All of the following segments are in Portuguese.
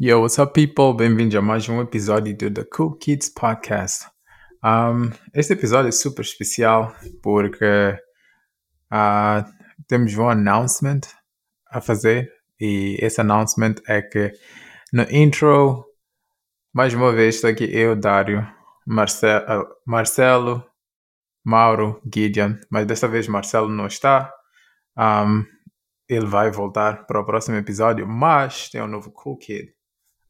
Yo, what's up, people? Bem-vindos a mais um episódio do The Cool Kids Podcast. Um, este episódio é super especial porque uh, temos um announcement a fazer e esse announcement é que no intro, mais uma vez, estou aqui eu, Dário, Marcelo, Marcelo Mauro, Gideon, mas desta vez Marcelo não está. Um, ele vai voltar para o próximo episódio, mas tem um novo Cool Kid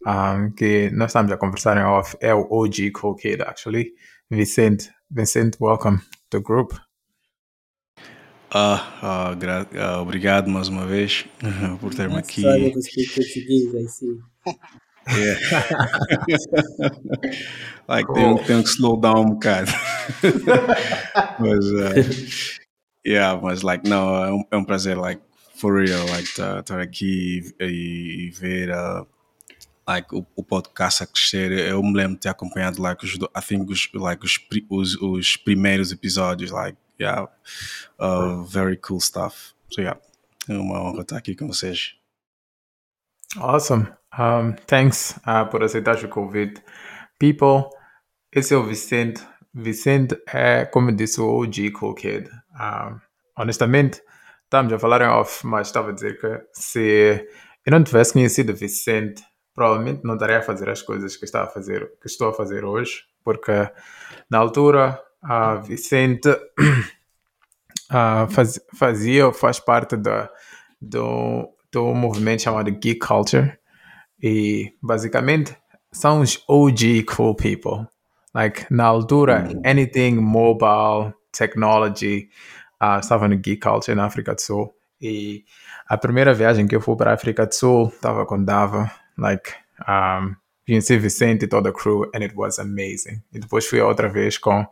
um, que nós estamos a conversar em off, é o OG Cool Kid, actually. Vicente, Vicente, welcome to the group. Ah, ah, ah, obrigado mais uma vez por ter-me aqui. Speak português, I see. Yeah. like, tenho, tenho que slow down um bocado. mas, uh, yeah, mas, like, não, é um, é um prazer, like, for real, like, estar aqui e, e ver uh, like o, o, podcast a crescer, eu me lembro de ter acompanhado like os, I think os, like os, os, os primeiros episódios, like yeah, uh, very cool stuff. So yeah, é uma honra estar aqui com vocês. Awesome. Um, thanks uh, por aceitar o convite. People, esse é o Vicente. Vicente é, como disse, o OG Cool Kid. Um, honestamente, estávamos a falar em off, mas estava a dizer que se eu não tivesse conhecido Vicente provavelmente não estaria a fazer as coisas que, está a fazer, que estou a fazer hoje, porque na altura a Vicente uh, faz, fazia, faz parte da, do, do movimento chamado Geek Culture e basicamente são os OG cool people. Like, na altura, anything mobile, technology, uh, estava no Geek Culture na África do Sul. E a primeira viagem que eu fui para a África do Sul, estava com Dava, like um, conheci Vicente e toda a crew and it was amazing. E depois fui outra vez com,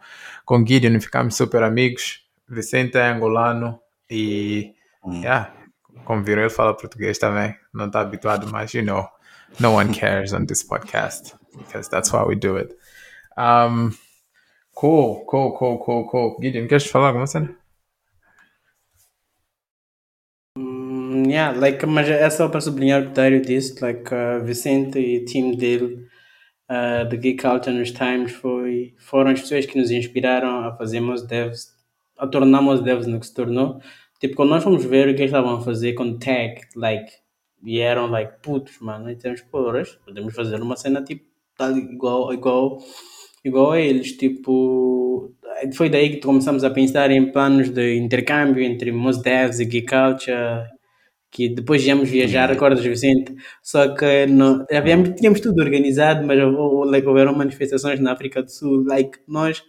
com Gideon ficamos super amigos. Vicente é angolano e yeah, como viram, ele fala português também. Não está habituado, mas you know, no one cares on this podcast because that's why we do it. Um, cool, cool, cool, cool, cool. Gideon, queres falar alguma cena? Yeah, like, mas é só para sublinhar o que o Dário disse, like, uh, Vicente e o time dele uh, de Geek Culture nos Times foi, foram as pessoas que nos inspiraram a fazermos devs, a tornarmos devs no que se tornou. Tipo, quando nós fomos ver o que eles estavam a fazer com tech, like, vieram, like, putos, mano, e temos, porras, podemos fazer uma cena, tipo, tal, igual, igual, igual a eles, tipo, foi daí que começamos a pensar em planos de intercâmbio entre Mos Devs e Geek Culture que depois íamos viajar, recordas Vicente? Só que não, havíamos, tínhamos tudo organizado, mas like, houveram manifestações na África do Sul, like, nós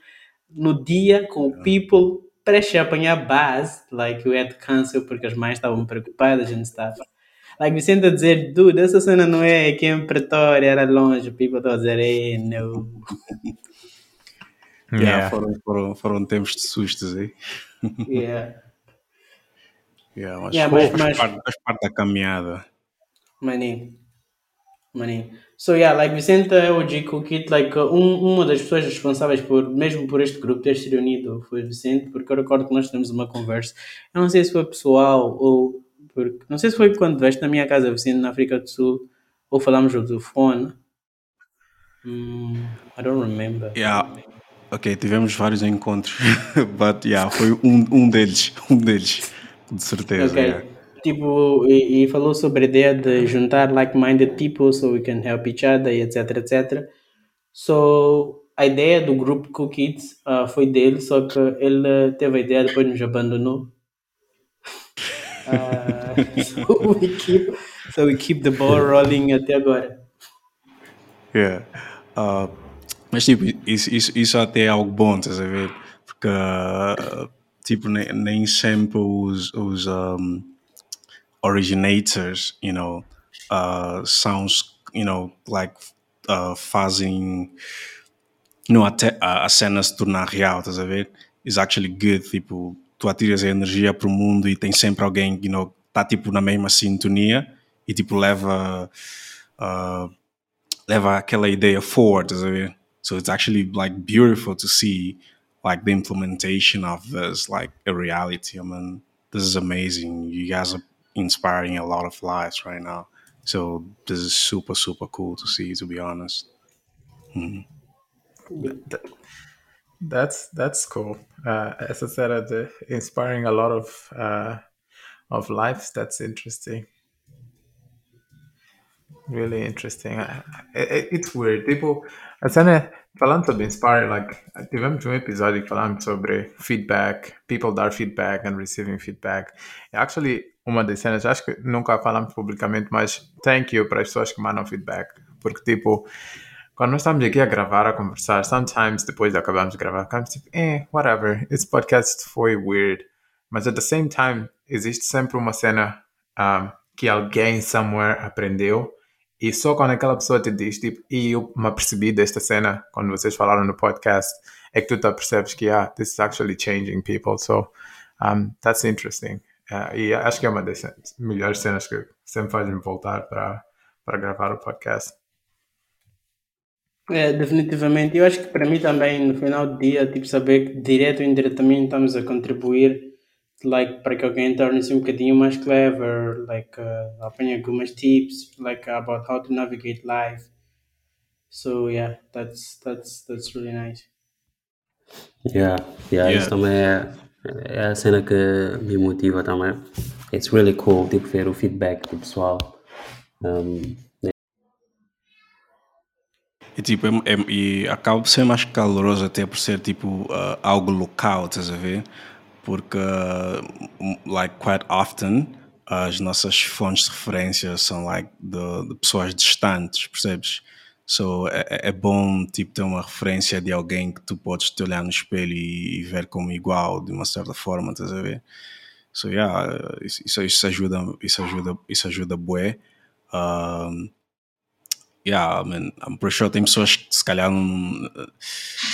no dia com o people prestes a apanhar base, like, we had to cancel porque as mães estavam preocupadas and stuff. Like, Vicente a dizer, dude, essa cena não é aqui em Pretória, era longe, o people estava a dizer, hey, no. Yeah, yeah. Foram, foram, foram tempos de sustos aí. yeah. Yeah, mas, yeah, mas, faz, Parte, faz parte da caminhada. Maninho. Maninho. So yeah, like Vicente é o G Kit, like um, uma das pessoas responsáveis por, mesmo por este grupo ter se reunido foi Vicente, porque eu recordo que nós tivemos uma conversa. Eu não sei se foi pessoal ou porque não sei se foi quando veste na minha casa Vicente na África do Sul ou falamos do telefone. Hmm, I don't remember. Yeah. Ok, tivemos vários encontros, but yeah, foi um, um deles, um deles. De certeza. Okay. Yeah. Tipo, e, e, falou sobre a ideia de juntar like-minded people so we can help each other, etc, etc. So, a ideia do grupo Cool Kids uh, foi dele, só que ele teve a ideia depois nos abandonou. Uh, so, we keep, so we keep the ball rolling até agora. Yeah. Uh, mas tipo, isso, isso, isso até é algo bom, estás a ver? Porque uh, tipo, nem, sempre os, os um, originators, you know, uh, são, you know, like, uh, fazem, you know, até a, a cena se tornar real, estás a ver? It's actually good, tipo, tu atiras a energia para o mundo e tem sempre alguém, you know, tá tipo na mesma sintonia e tipo leva, uh, leva aquela ideia forward, estás a ver? So it's actually like beautiful to see like the implementation of this like a reality. I mean, this is amazing. You guys are inspiring a lot of lives right now. So this is super super cool to see, to be honest. That's that's cool. Uh, as I said, uh, the inspiring a lot of uh, of lives. That's interesting. Really interesting. It- it's weird. Tipo, a cena, falando sobre inspire, like, tivemos um episódio que falamos sobre feedback, people dar feedback and receiving feedback. Actually, uma das cenas, acho que nunca falamos publicamente, mas thank you para as pessoas que mandam feedback. Porque, tipo, quando nós estamos aqui a gravar, a conversar, sometimes depois de acabarmos de gravar, ficamos tipo, eh, whatever, esse podcast foi weird. Mas at the same time, existe sempre uma cena um, que alguém somewhere aprendeu e só quando aquela pessoa te diz, tipo, e eu me apercebi desta cena quando vocês falaram no podcast, é que tu te apercebes que, ah, this is actually changing people. So, um, that's interesting. Uh, e acho que é uma das melhores cenas que sempre fazem voltar para, para gravar o podcast. É, definitivamente. Eu acho que para mim também, no final do dia, tipo, saber que direto ou indiretamente estamos a contribuir like, para que alguém torne-se um bocadinho mais clever, like, uh, apanhe algumas tips, like, about how to navigate life. So, yeah, that's, that's, that's really nice. Yeah, yeah, Yeah. isso também é, é a cena que me motiva também. It's really cool, tipo, ver o feedback do pessoal. Um, E tipo, é, é- e acaba por ser mais caloroso até por ser tipo uh, algo local, estás a ver? Porque, uh, like, quite often, as nossas fontes de referência são, like, de, de pessoas distantes, percebes? So, é, é- é bom, tipo, ter uma referência de alguém que tu podes te olhar no espelho e, e ver como igual, de uma certa forma, estás a ver? So, yeah, isso, isso, ajuda, isso ajuda, isso ajuda bué. Um, yeah, man, I'm pretty sure tem pessoas que se calhar não,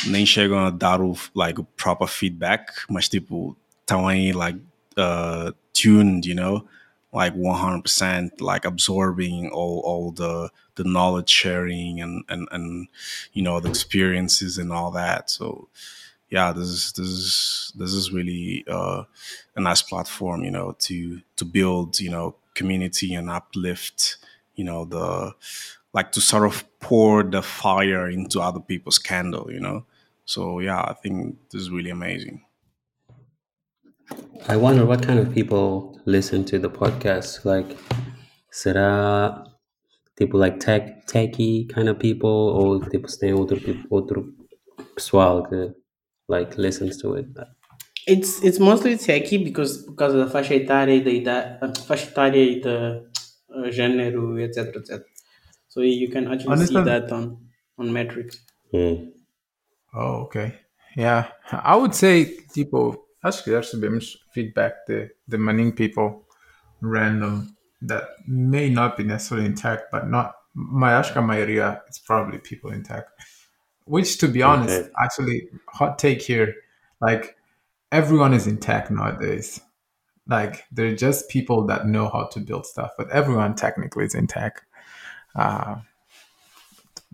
nem chegam a dar o like o proper feedback, mas tipo estão like uh, tuned, you know, like 100% like absorbing all all the the knowledge sharing and and and you know the experiences and all that. So yeah, this is this is this is really uh, a nice platform, you know, to to build, you know, community and uplift, you know, the like to sort of pour the fire into other people's candle, you know. So yeah, I think this is really amazing. I wonder what kind of people listen to the podcast. Like, será tipo like tech techy kind of people ou tipo se tem outro tipo outro pessoal que like listens to it? It's, it's mostly techy because, because causa da faixa etária e da idade, a faixa etária e da uh, gênero, etc, etc. So you can actually see that on, on metrics. Hmm. Oh, okay. Yeah. I would say, tipo, acho que já recebemos feedback de, de many people random that may not be necessarily intact, but not, my acho que a maioria is probably people intact. Which, to be honest, Okay. actually, hot take here, like, everyone is intact nowadays. Like, they're just people that know how to build stuff, but everyone technically is in tech. Uh,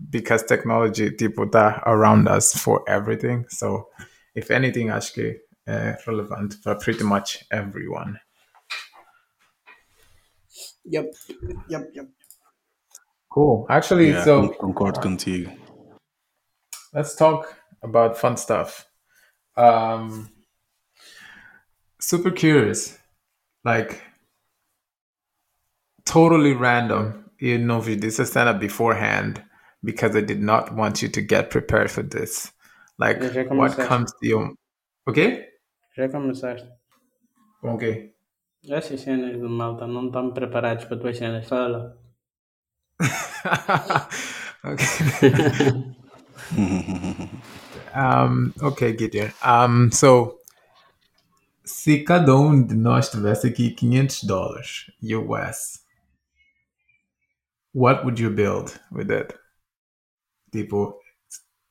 because technology tipo tá around us for everything. So if anything, acho que é relevant for pretty much everyone. Yep, yep, yep. Cool. Actually, Yeah, so con- concordo contigo. let's talk about fun stuff. Um, super curious, like totally random. You know, we this is stand up beforehand because I did not want you to get prepared for this. Like, Yeah, what comes to you? Okay. Já começaste. Okay. Essas cenas do malta não estão preparados para tuas cenas. Fala. okay. um, okay, Gideon. Um, so, se cada um de nós tivesse aqui 500 dólares US, what would you build with it? Tipo,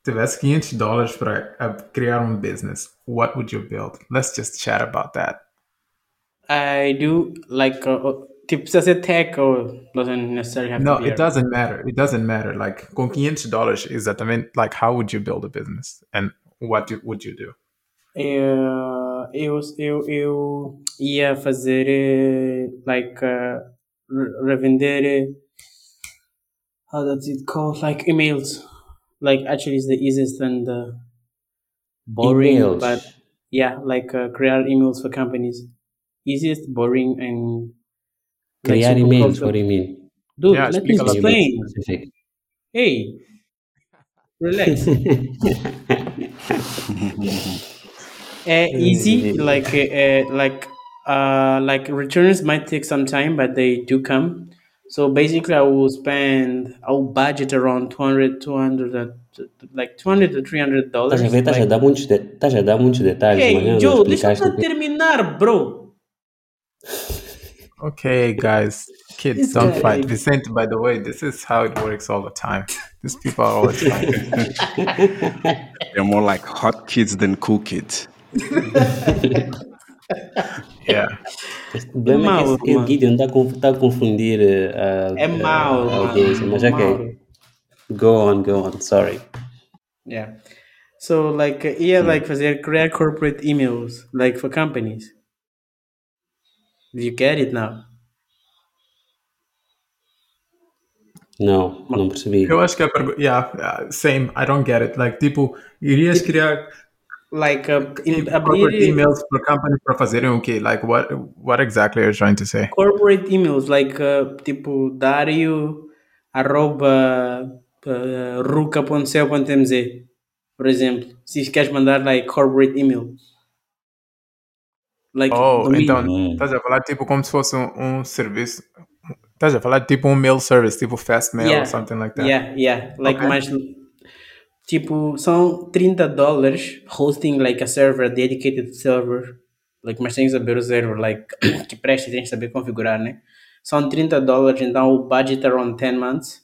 tivesse 500 dólares para uh, criar um business, what would you build? Let's just chat about that. I do like uh, uh, tipo precisa ser tech or doesn't necessarily have No, to be it doesn't matter. It doesn't matter. Like, com 500 dólares, mean, like, how would you build a business? And what do, would you do? Eu, eu, eu, eu ia fazer eh, like uh, revender how does it called? Like emails. Like actually, it's the easiest and uh, boring, Emails. but yeah, like uh, create emails for companies. Easiest, boring, and like Criar super emails, what do you mean? Dude, Yeah, let me speak a little bit. explain. Hey, relax. uh, easy like uh, like uh like returns might take some time but they do come so basically i will spend i will budget around 200 200 uh, like 200 to 300 dollars Estás a ver, estás a dar muitos, de, estás a dar muitos detalhes, hey joe deixa explicaste. eu terminar bro Okay, guys, kids, This don't guy. fight. Vicente, by the way, this is how it works all the time. These people are always fighting. They're more like hot kids than cool kids. Yeah. O problema é mau, que esse mano. Gideon está a tá a confundir eh, a, é mau a audiência, mas mau. ok. Go on, go on, sorry. yeah so like uh, yeah like fazer create corporate emails like for companies you get it now Não, não percebi. Eu acho que a pergunta. Yeah, same. I don't get it. Like, tipo, irias criar like uh, in corporate abrir emails para companies para fazerem o quê? Like, what, what exactly are you trying to say? corporate emails like uh, tipo dario arroba uh, ruca.cel.mz por exemplo se queres mandar like corporate email like Oh, domínio. então, Hum. estás a falar tipo como se fosse um, um serviço. Estás a falar tipo um mail service, tipo fast mail Yeah. or something like that. Yeah, yeah. Like Okay. mais tipo são 30 dólares hosting like a server, a dedicated server. Like, mas tens que saber o server, like que presta, tens que saber configurar, né? São 30 dólares, então o budget around 10 months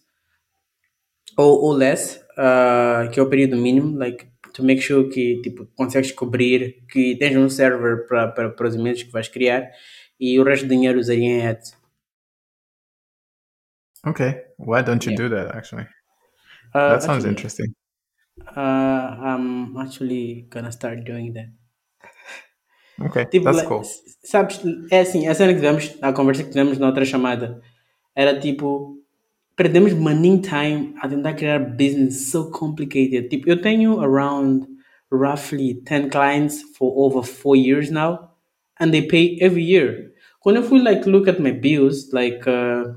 ou, ou less, uh, que é o período mínimo, like to make sure que tipo consegues cobrir, que tens um server para os e-mails que vais criar e o resto do dinheiro usaria em ads. Okay. Why don't you Yeah. do that actually? Uh, That sounds actually, interesting. Uh, I'm actually gonna start doing that. Okay, Tipo, that's cool. sabes, é assim, a cena que tivemos, a conversa que tivemos na outra chamada, era tipo, perdemos money time a tentar criar business so complicated. Tipo, eu tenho around roughly 10 clients for over 4 years now, and they pay every year. Quando eu fui, like, look at my bills, like, uh,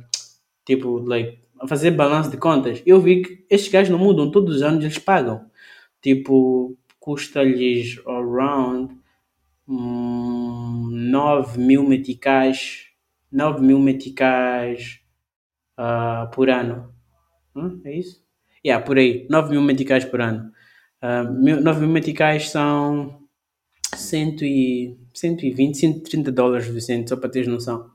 tipo, like, a fazer balanço de contas, eu vi que estes gajos não mudam, todos os anos eles pagam. Tipo, custa-lhes around hum, 9 mil meticais, 9 mil meticais ah, por ano. Hum, é isso? Yeah, por aí, 9 mil meticais por ano. Ah, mil- 9 mil meticais são 100 e, 120, 130 dólares, Vicente, só para teres noção.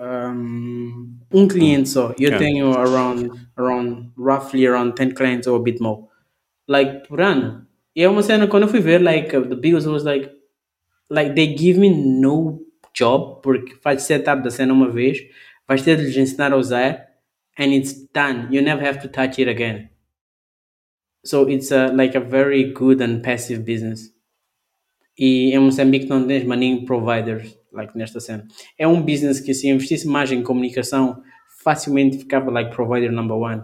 Um, um cliente só. Eu Yeah. tenho around, around, roughly around 10 clients or a bit more. Like, por ano. E é uma cena, quando eu fui ver, like, the bills, was like, like, they give me no job, porque faz setup da cena uma vez, vais ter de lhes ensinar a usar, and it's done. You never have to touch it again. So it's a, like a very good and passive business. E em Moçambique não tens money providers, like nesta cena. É um business que se investisse mais em comunicação, facilmente ficava like provider number one.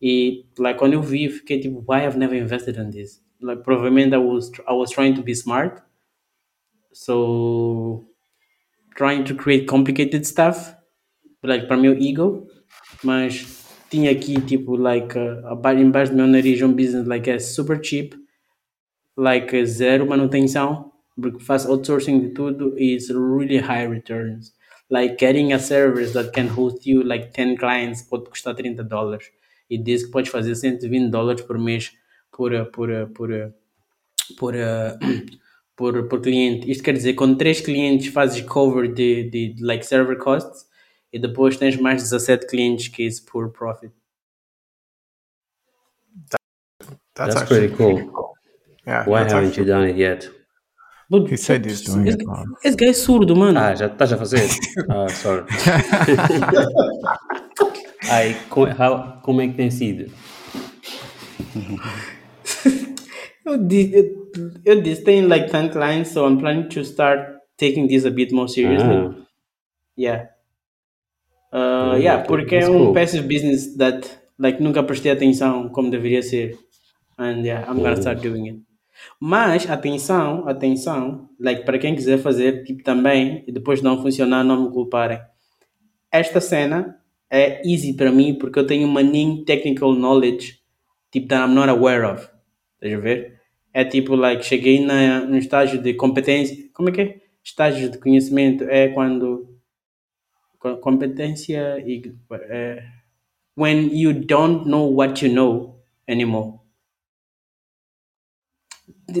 E like quando eu vi, fiquei tipo, why I've never invested in this? Like provavelmente I was I was trying to be smart, so trying to create complicated stuff, like para meu ego, mas tinha aqui tipo like uh, embaixo do meu nariz um business like é super cheap, like zero manutenção, porque faço outsourcing de tudo it's really high returns. Like getting a service that can host you like 10 clients pode custar 30 dólares e diz que podes fazer 120 dólares por mês por, por, por, por, por, por cliente. Isto quer dizer, com 3 clientes fazes cover de, de like server costs e depois tens mais 17 clientes que is por profit. That's, That's actually pretty cool. Yeah. Why that's haven't actually- you done it yet? But He said he's doing esse, esse gajo é surdo, mano. Ah, já estás a fazer? Ah, sorry. Aí, como, how, como é que tem sido? Eu disse, eu, eu disse, tem like 10 clients, so I'm planning to start taking this a bit more seriously. Ah, Yeah. Uh, Mm, yeah, porque é um cool. passive business that like nunca prestei atenção como deveria ser. And yeah, I'm gonna start doing it. Mas atenção, atenção, like para quem quiser fazer, tipo também, e depois não funcionar, não me culparem. Esta cena é easy para mim porque eu tenho maninho technical knowledge, tipo that I'm not aware of. Estás a ver? É tipo, like, cheguei na, no estágio de competência. Como é que é? Estágio de conhecimento é quando. co- Competência e. é, when you don't know what you know anymore.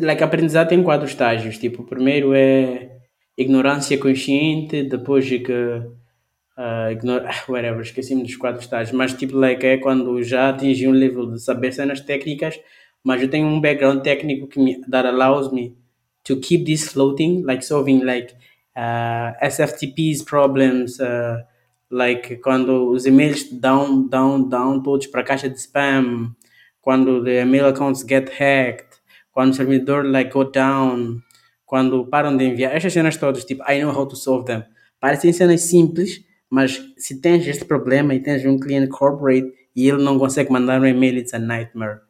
Like, aprendizado tem quatro estágios. Tipo, o primeiro é ignorância consciente, depois é que. Uh, ignor... whatever, esqueci-me dos quatro estágios. Mas, tipo, like, é quando já atingi um nível de saber cenas técnicas, mas eu tenho um background técnico que me that allows me to keep this floating, like solving like uh, SFTPs problems, uh, like quando os e-mails down, down, down todos para a caixa de spam, quando the email accounts get hacked, quando o servidor like go down, quando param de enviar, estas cenas todas, tipo, I know how to solve them. Parecem cenas simples, mas se tens este problema e tens um cliente corporate e ele não consegue mandar um e-mail, it's a nightmare.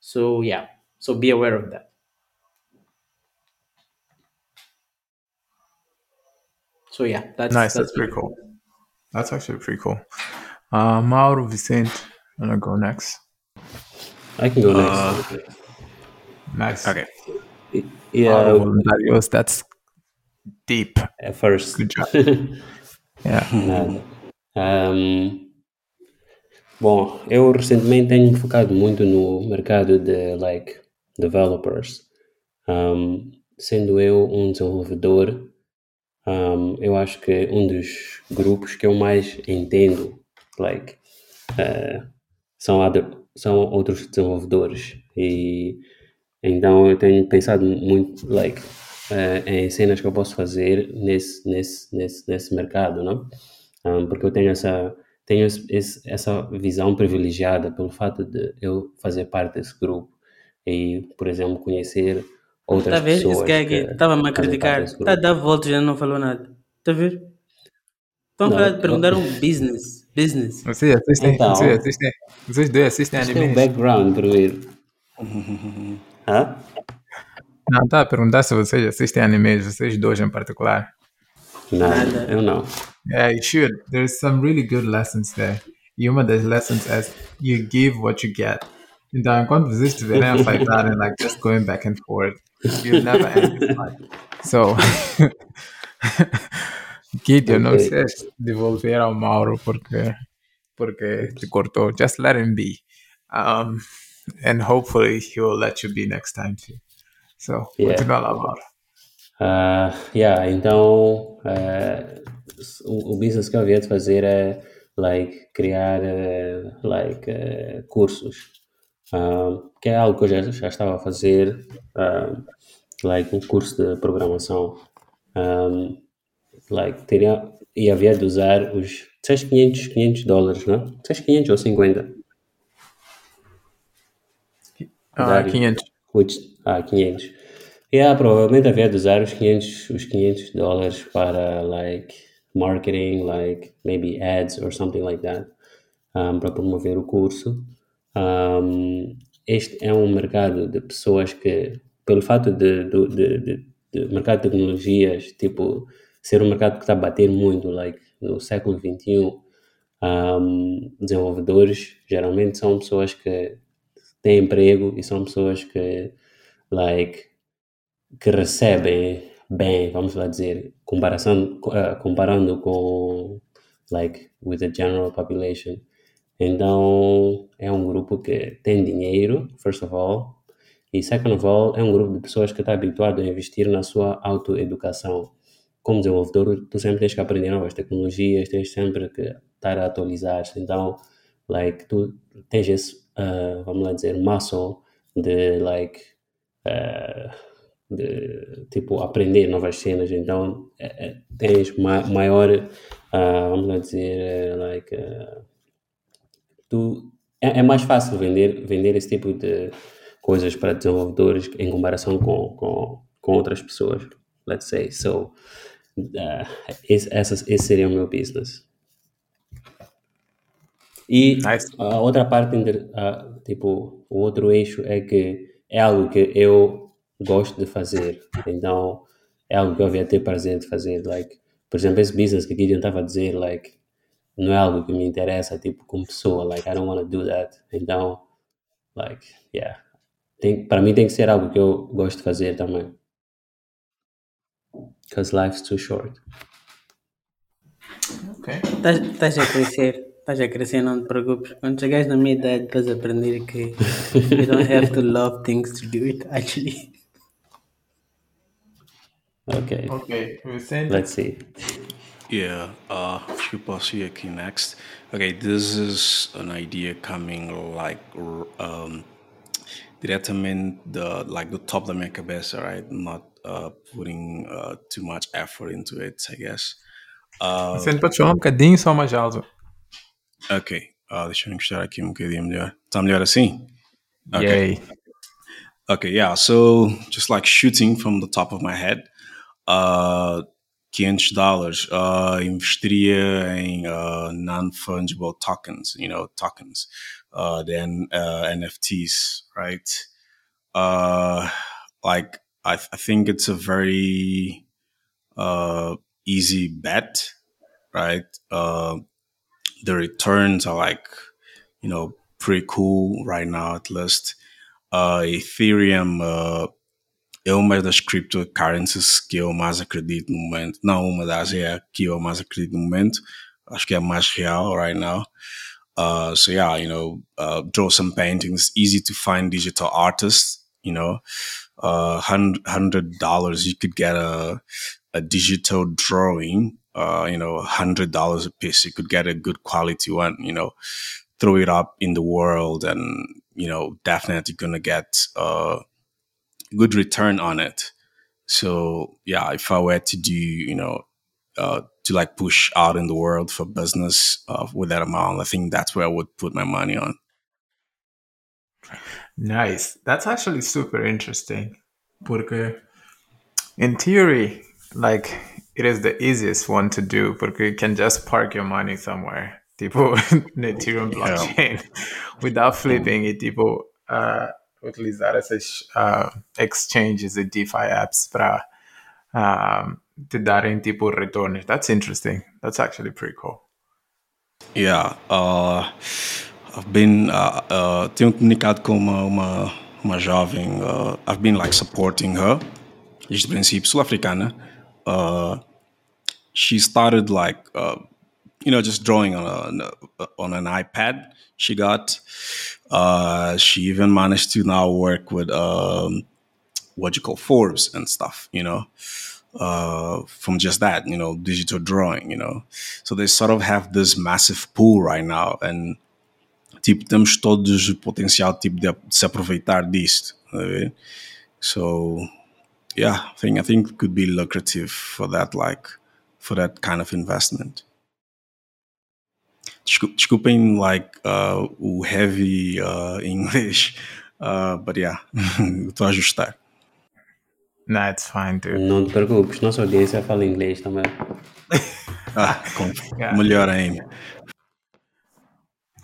So yeah, so be aware of that. So yeah, that's Nice. That's pretty cool. That's actually pretty cool. Uh, Mauro Vicente, I'm gonna go next. I can go next. Nice. Okay. yeah, Mauro Voluntarios, that's deep. at first. Good job. Yeah. Nada. Ahm, bom, eu recentemente tenho focado muito no mercado de like developers. Ahm, sendo eu um desenvolvedor, ahm, eu acho que um dos grupos que eu mais entendo, like, eh, são, other- são outros desenvolvedores e então eu tenho pensado muito like eh, em cenas que eu posso fazer nesse nesse nesse, nesse mercado não Um, porque eu tenho essa tenho esse, esse- essa visão privilegiada pelo fato de eu fazer parte desse grupo e por exemplo conhecer outras Tá a ver? Esse pessoas guy que aqui estava a criticar. Está a dar voltas e já não falou nada. Está a ver? Estão a falar- eu- perguntaram business. Business. Vocês assistem, Então. vocês assistem, vocês dois assistem Isto é um background primeiro Hã? Não, tá a perguntar se vocês assistem animes, vocês dois em particular. Nada, Nada. eu não. Yeah, you should. There's some really good lessons there. E uma das lessons é you give what you get. Então, enquanto vocês estiverem a fightarem, like just going back and forth, you'll never end the fight. So, Gideon, não Ok. sei devolver ao Mauro porque, porque te cortou. Just let him be. Um, and hopefully he will let you be next time too. So, Yeah. continua lá, Mauro. Ah, yeah, então eh, o, o business que eu havia de fazer é like criar eh, like eh, cursos Ah, que é algo que eu já, já estava a fazer ah, like um curso de programação Um, like teria e havia de usar os 6 500 500 dólares não 6 500 ou 50 Ah, Dário. 500. Which, ah, 500. Yeah, provavelmente havia de usar os 500, os 500 dólares para, like, marketing, like, maybe ads or something like that, um, para promover o curso. Um, este é um mercado de pessoas que, pelo fato de, do- de, de, de mercado de tecnologias, tipo, ser um mercado que está a bater muito, like, no século XXI, um, desenvolvedores geralmente são pessoas que têm emprego e são pessoas que, like, que recebem bem, vamos lá dizer, comparação, eh, comparando com, like, with the general population. Então, é um grupo que tem dinheiro, first of all, e second of all, é um grupo de pessoas que está habituado a investir na sua autoeducação. Como desenvolvedor, tu sempre tens que aprender novas tecnologias, tens sempre que estar a atualizar-se. Então, like, tu tens esse, uh, vamos lá dizer, muscle de, like, uh, de, tipo, aprender novas cenas. Então, é- é- tens ma maior, uh, vamos lá dizer, eh, like, uh, tu, é, é mais fácil vender, vender esse tipo de coisas para desenvolvedores em comparação com, com, com outras pessoas, let's say. So, uh, esse, esse seria o meu business. E Nice. a outra parte, a- tipo, o outro eixo é que é algo que eu gosto de fazer. Então, é algo que eu havia ter prazer de fazer. Like, por exemplo, esse business que a Gideon estava a dizer, like, não é algo que me interessa, tipo, como pessoa. Like, I don't want to do that. Então, like, yeah. Tem, para mim tem que ser algo que eu gosto de fazer também. Because life's too short. Ok. Estás estás a crescer, estás a crescer, não te preocupes. Quando chegares na minha idade, vais aprender que you don't have to love things to do it, actually. Okay, Ok. Vicente. let's see. Yeah, uh, acho que eu posso ir aqui next. Okay, this is an idea coming like r- um, diretamente the like the top da minha cabeça, right? Not uh, putting uh, too much effort into it, I guess. Uh, Vicente, pode falar um bocadinho só mais alto? Ok, uh, deixa eu encostar aqui um bocadinho melhor. Tá melhor assim? Ok. Yay. Okay, yeah. So just like shooting from the top of my head, uh, 500 dollars uh, investiria em uh, non-fungible tokens, you know, tokens, uh, then uh, NFTs, right? Uh, like I, I think it's a very uh, easy bet, right? Uh, the returns are like, you know, pretty cool right now at least. Uh, Ethereum uh, é uma das cryptocurrencies que eu mais acredito no momento. Não uma das, é a que eu mais acredito no momento. Acho que é a mais real right now. Uh, so yeah, you know, uh, draw some paintings. Easy to find digital artists. You know, uh, hundred dollars you could get a a digital drawing. Uh, you know, hundred dollars a piece. You could get a good quality one. You know, throw it up in the world, and you know, definitely gonna get a good return on it. So yeah, if I were to do, you know, uh, to like push out in the world for business uh, with that amount, I think that's where I would put my money on. Nice. That's actually super interesting. Porque, in theory, like, it is the easiest one to do porque you can just park your money somewhere. Tipo, no Ethereum blockchain, without flipping it, tipo, uh, utilizar essas uh, exchanges e DeFi apps para um, te darem tipo retornos. That's interesting. That's actually pretty cool. Yeah, uh, I've been uh, uh, tenho comunicado com uma uma, uma jovem. Uh, I've been like supporting her. Desde o princípio, sul-africana. Uh, she started like uh, you know just drawing on a on an iPad she got. Uh, she even managed to now work with um, what you call Forbes and stuff. You know. Uh, from just that, you know, digital drawing, you know. So they sort of have this massive pool right now, and tipo, temos todos o potencial tipo, de, se aproveitar disto. tá? So, yeah, I think I think it could be lucrative for that, like, for that kind of investment. Desculp- Desculpem, like, uh, o heavy uh, English, uh, but yeah, estou a ajustar. Nah, it's fine, dude. Não te preocupes, nossa audiência fala inglês também. Ah, com, Yeah. melhor ainda.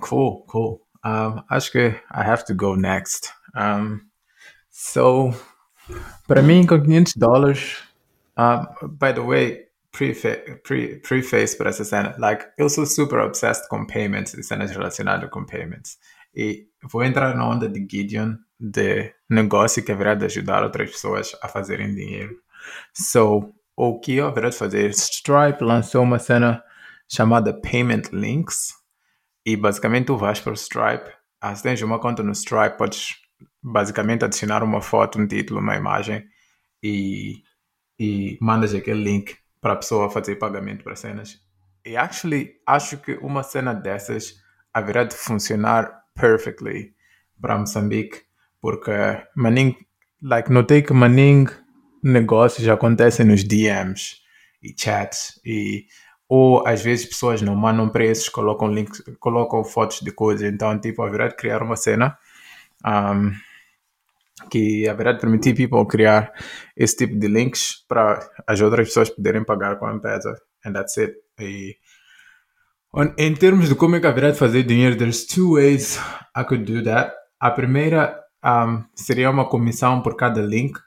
Cool, cool. Um, acho que I have to go next. Um, so, para mim, com 500 dólares, um, by the way, prefa- pre- preface para essa cena, like, eu sou super obsessed com payments e cenas relacionadas com payments. E vou entrar na onda de Gideon, de negócio que haverá de ajudar outras pessoas a fazerem dinheiro. So, o que haverá de fazer? Stripe lançou uma cena chamada Payment Links, e basicamente tu vais para o Stripe. Ah, se tens uma conta no Stripe, podes basicamente adicionar uma foto, um título, uma imagem e, e mandas aquele link para a pessoa fazer pagamento para cenas. E actually, acho que uma cena dessas haverá de funcionar perfectly para Moçambique, porque maning, like, notei que maning negócios acontecem nos DMs e chats e ou às vezes pessoas não mandam preços, colocam links, colocam fotos de coisas, então tipo haverá de criar uma cena um, que haverá de permitir people criar esse tipo de links para as outras pessoas poderem pagar com a empresa and that's it. E On- Em termos de como é que haverá de fazer dinheiro, there's two ways I could do that. A primeira um, seria uma comissão por cada link,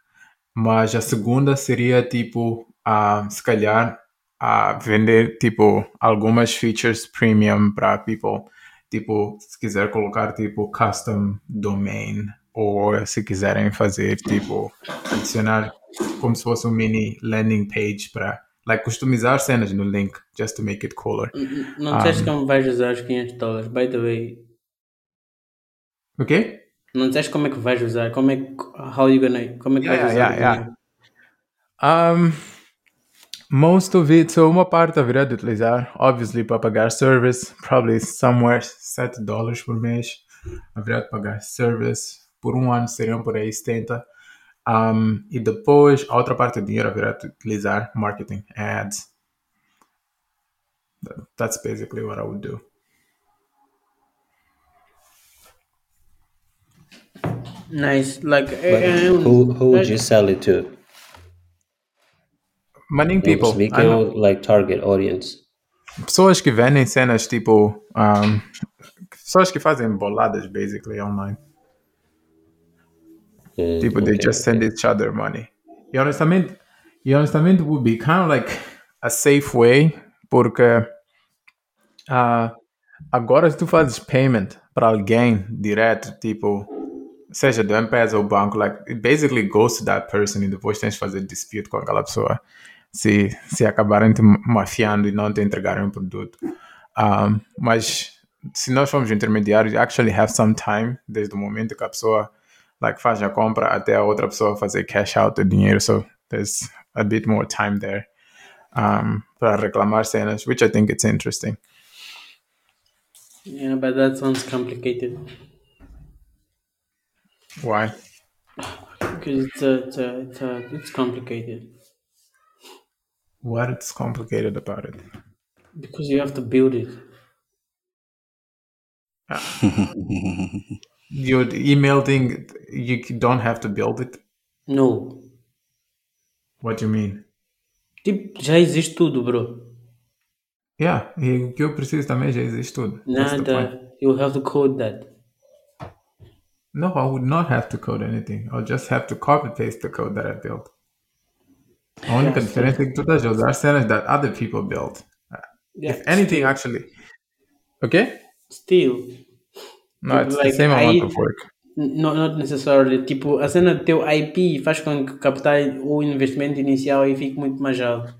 mas a segunda seria tipo, ah, se calhar, a vender tipo algumas features premium para people. Tipo, se quiser colocar tipo custom domain ou se quiserem fazer tipo adicionar como se fosse um mini landing page para like customizar cenas no link just to make it cooler. Não disseste como vais usar os 500 dólares, by the way. Ok? Não disseste como é que vais usar, como é que, how you gonna, como é que Yeah, vais yeah, usar yeah, o dinheiro? Um, most of it, so uma parte haverá de utilizar, obviously, para pagar service, probably somewhere 7 dólares por mês. Haverá de pagar service, por um ano seriam por aí 70. Um, e depois, a outra parte do dinheiro de utilizar marketing, ads. That- That's basically what I would do. Nice, like, é um- who who would you sell it to? Money People, speaking like target audience. pessoas que vendem cenas tipo. Um, pessoas que fazem boladas, basically, online. Uh, People, they okay, just send each other money. E honestamente, e honestamente would be kind of like a safe way, porque ah, agora se tu fazes payment para alguém direto, tipo, seja do M-Pesa ou banco, like, it basically goes to that person e depois tens de fazer dispute com aquela pessoa se, se acabarem te mafiando e não te entregarem o produto. Um, mas se nós formos intermediários, you actually have some time desde o momento que a pessoa like, faz a compra até a outra pessoa fazer cash out o dinheiro. So there's a bit more time there um, para reclamar cenas, which I think it's interesting. yeah, but that sounds complicated. Why? Because it's a, it's a, it's a, it's complicated. What's complicated about it? Because you have to build it. Your email thing, you don't have to build it. No. What do you mean? Tipo, já existe tudo, bro. Yeah, e o que eu preciso também já existe tudo. What's the point? Nada. You have to code that. No, I would not have to code anything. I'll just have to copy paste the code that I built. A única diferença é que tu estás a usar cenas that other people built. Yeah, If anything, actually. Okay? Still. No, it's Like, the same amount of work. Not, not necessarily. Tipo, a cena do teu IP faz com que captar o investimento inicial aí fique muito mais alto.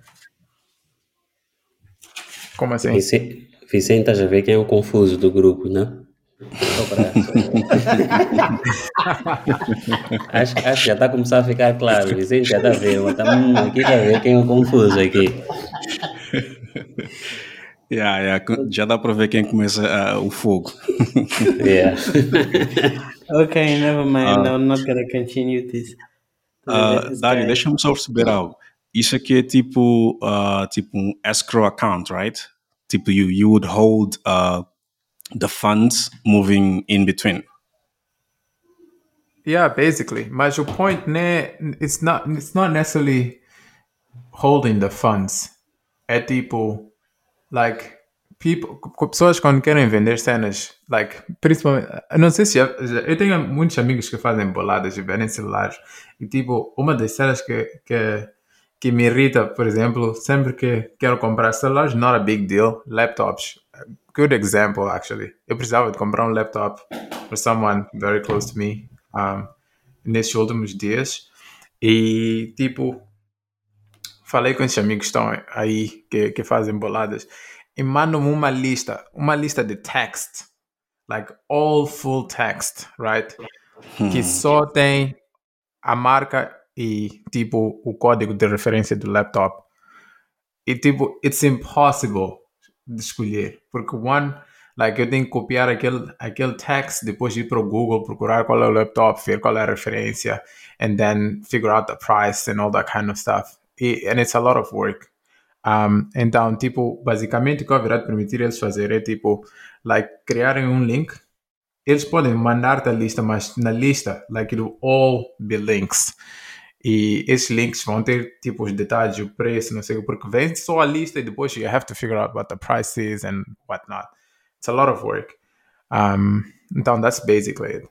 Como assim? Vicente, Vicente, estás a ver quem é o confuso do grupo, né? Só para- acho, acho que já está a começar a ficar claro. Vicente já está a ver, mas tá, hum, aqui está a ver quem é o confuso aqui. Yeah, yeah, já dá para ver quem começa ah, o fogo. Yeah. Ok, never mind. I'm not gonna continue this. Ah, This Dário, guy. deixa-me só perceber algo. Isso aqui é tipo, ah, tipo um escrow account, right? Tipo, you, you would hold ah, the funds moving in between. Yeah, basically. Mas o point né, it's not it's not necessarily holding the funds. É tipo like people pessoas quando querem vender cenas, like principalmente, não sei se já- eu tenho muitos amigos que fazem boladas e vendem celulares. E tipo, uma das cenas que que que me irrita, por exemplo, sempre que quero comprar celulares, not a big deal, laptops. Good example, actually. Eu precisava de comprar um laptop for someone very close to me um, nesses últimos dias. E, tipo, falei com esses amigos que estão aí, que, que fazem boladas, e mandam-me uma lista, uma lista de text, like all full text, right? Que só tem a marca e, tipo, o código de referência do laptop. E, tipo, it's impossible de escolher. Porque, one, like, eu tenho que copiar aquele, aquele text, depois ir para o Google, procurar qual é o laptop, ver qual é a referência, and then figure out the price and all that kind of stuff. E, and it's a lot of work. Um, então, tipo, basicamente o que haverá de permitir eles fazer é, tipo, like, criarem um link. Eles podem mandar-te a lista, mas na lista, like, it will all be links. E esses links vão ter tipo os detalhes, o preço, não sei porque vem só a lista e depois you have to figure out what the price is and whatnot. It's a lot of work. Um, então, that's basically it.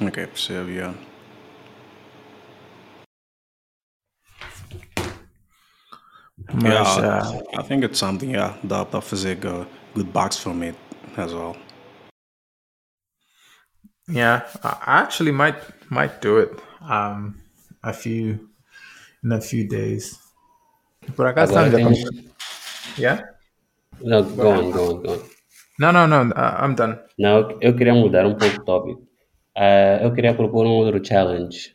Ok, percebo, yeah. Mas, yeah, uh, I think it's something, yeah, dá para fazer go- good bucks from it as well. yeah, I actually might might do it. Um, a few in a few days. Por acaso Agora estamos a conversar- Yeah? Não, go on, go on, go on. No, no, no. Uh, I'm done. Não, eu- queria mudar um pouco o tópico. Ah, eu queria propor um outro challenge.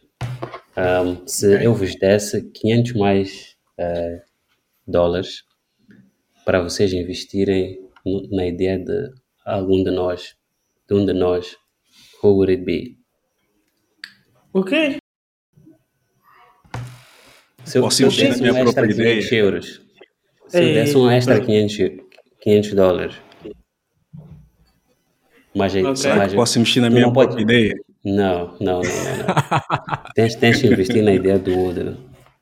Ahm, se eu vos desse 500 mais ah, dólares para vocês investirem na ideia de algum de nós, de um de nós, who would it be? O quê? Se eu, Posso se eu investir na desse minha um extra própria 500 ideia? euros, se eu desse um extra ei. 500, 500 dólares, mas, Ok. Será que posso investir na minha não pode- própria ideia? Não, não, não, não. não. tens, tens que investir na ideia do outro.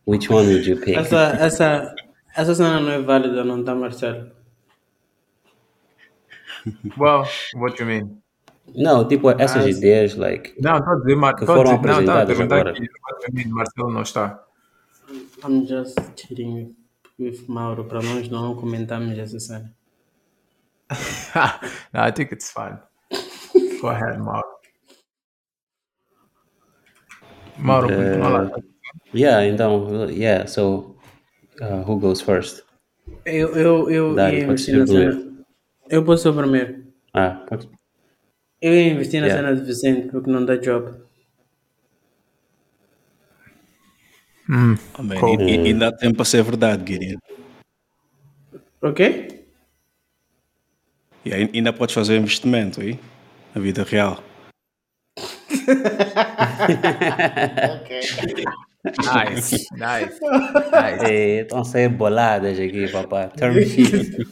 Which one would you pick? Essa, essa, essa cena não é válida, não tá, Marcelo? Well, what do you mean? Não, tipo, essas Mas- ideias, like, Não, estou a dizer, Mar... Que foram não, a apresentadas agora. aqui. What do you mean? Marcelo não está. I'm just cheating with Mauro para nós não comentarmos essa cena. no, I think it's fine. Go ahead, Mauro. Mauro, continua lá. yeah, então, yeah, so, uh, who goes first? Eu, eu, eu ia investir na cena. Eu posso ser o primeiro. Ah, pode... Eu ia investir na Yeah. cena de Vicente porque não dá job. Oh, man, e- e- ainda há tempo para ser verdade, Gideon. Ok? E ainda podes fazer investimento aí, na vida real. Nice, nice, nice. Ei, estão boladas aqui, papá. Term sheet.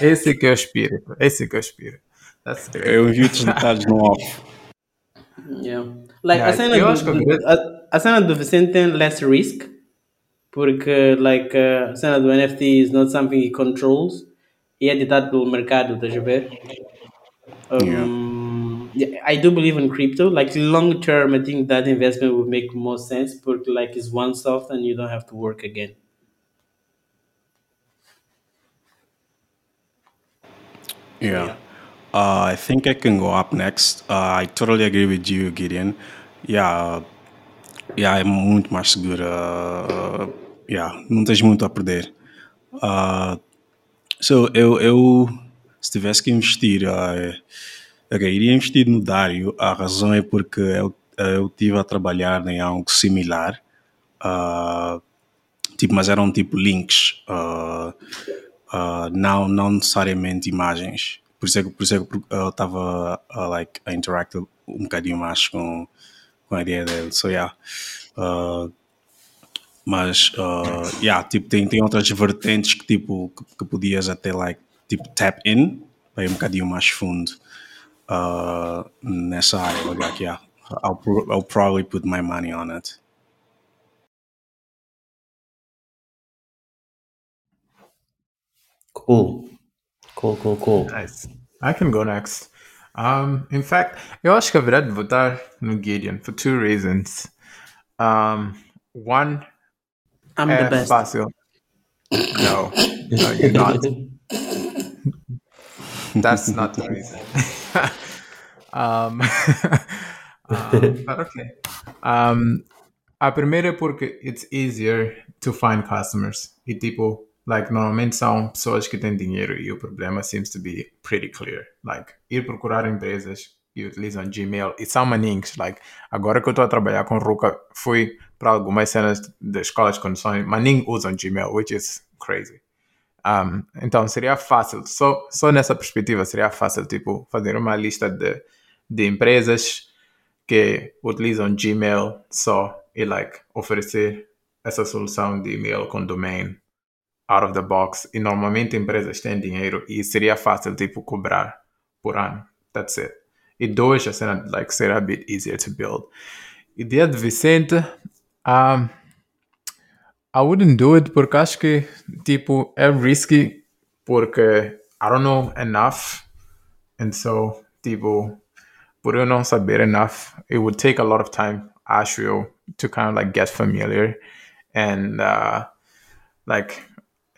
Esse que é o espírito. Esse que é o espírito. Eu envio os detalhes no off. Yeah. Like, Yeah, a, cena do, do- a, a cena do Vicente tem less risk porque like, uh, a cena do NFT is not something he controls e é ditado pelo mercado, estás a ver? Um, yeah, I do believe in crypto. Like long term, I think that investment would make more sense but like it's one soft and you don't have to work again. Yeah. Uh, I think I can go up next. Uh, I totally agree with you, Gideon. Yeah, yeah, é muito mais segura. Uh, yeah, não tens muito a perder. Uh, so, eu, eu, se tivesse que investir, uh, ok, iria investir no Dário. A razão é porque eu, eu estive a trabalhar em algo similar. Uh, tipo, mas eram tipo links. Uh, uh, não, não necessariamente imagens. Por isso é que, por isso é que eu estava like, a interactar um bocadinho mais com, com a ideia dele. So, yeah. Mas, uh, yeah, tipo, tem, tem outras vertentes que, tipo, que, que podias até, like, tipo, tap in, para ir um bocadinho mais fundo uh, nessa área. Like, yeah, I'll, pro- I'll probably put my money on it. Cool. Cool, cool, cool. Nice. I can go next. Um, in fact, eu acho que haverá de votar no Gideon for two reasons. Um, one, I'm é the best. fácil. No, no, you're not. That's not the reason. um, um, but okay. Um, a primeira é porque it's easier to find customers. E tipo, like, normalmente são pessoas que têm dinheiro e o problema seems to be pretty clear. Like, ir procurar empresas e utilizam Gmail e são maninhos. Like, agora que eu estou a trabalhar com Ruka, fui para algumas cenas de escolas de condições, maninhos usam Gmail, which is crazy. Um, então seria fácil, só, só nessa perspectiva seria fácil, tipo, fazer uma lista de, de empresas que utilizam Gmail só e, like, oferecer essa solução de e-mail com domain out of the box. E normalmente empresas têm dinheiro e seria fácil, tipo, cobrar por ano. That's it. E dois, a cena, like, será a bit easier to build. Ideia de Vicente. Um, I wouldn't do it porque acho que, tipo, é risky porque I don't know enough. And so, tipo, por eu não saber enough, it would take a lot of time, acho eu, to kind of like get familiar. And, uh, like,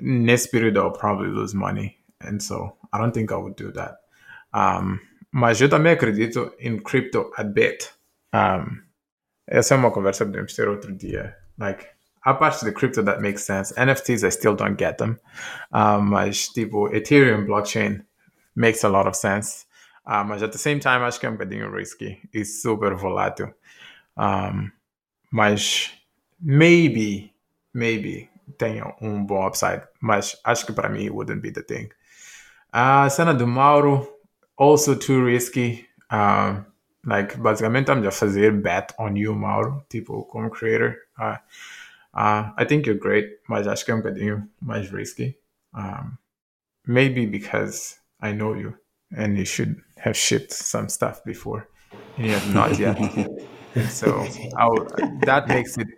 nesse período I'll probably lose money. And so, I don't think I would do that. Um, mas eu também acredito em crypto a bit. Um, essa é uma conversa que podemos ter outro dia. Like, a parte de crypto that makes sense. NFTs, I still don't get them. Um, mas, tipo, Ethereum blockchain makes a lot of sense. Uh, mas at the same time, que é um bocadinho risky e super volátil. Um, mas, maybe, maybe tenha um bom upside. Mas acho que para mim, wouldn't be the thing. A cena do Mauro, also too risky. Um, like, basicamente, estamos a fazer bet on you, Mauro, tipo, como creator. Uh, uh, I think you're great, mas acho que é um bocadinho mais risky. Um, maybe because I know you and you should have shipped some stuff before and you have not yet. so I would- that makes it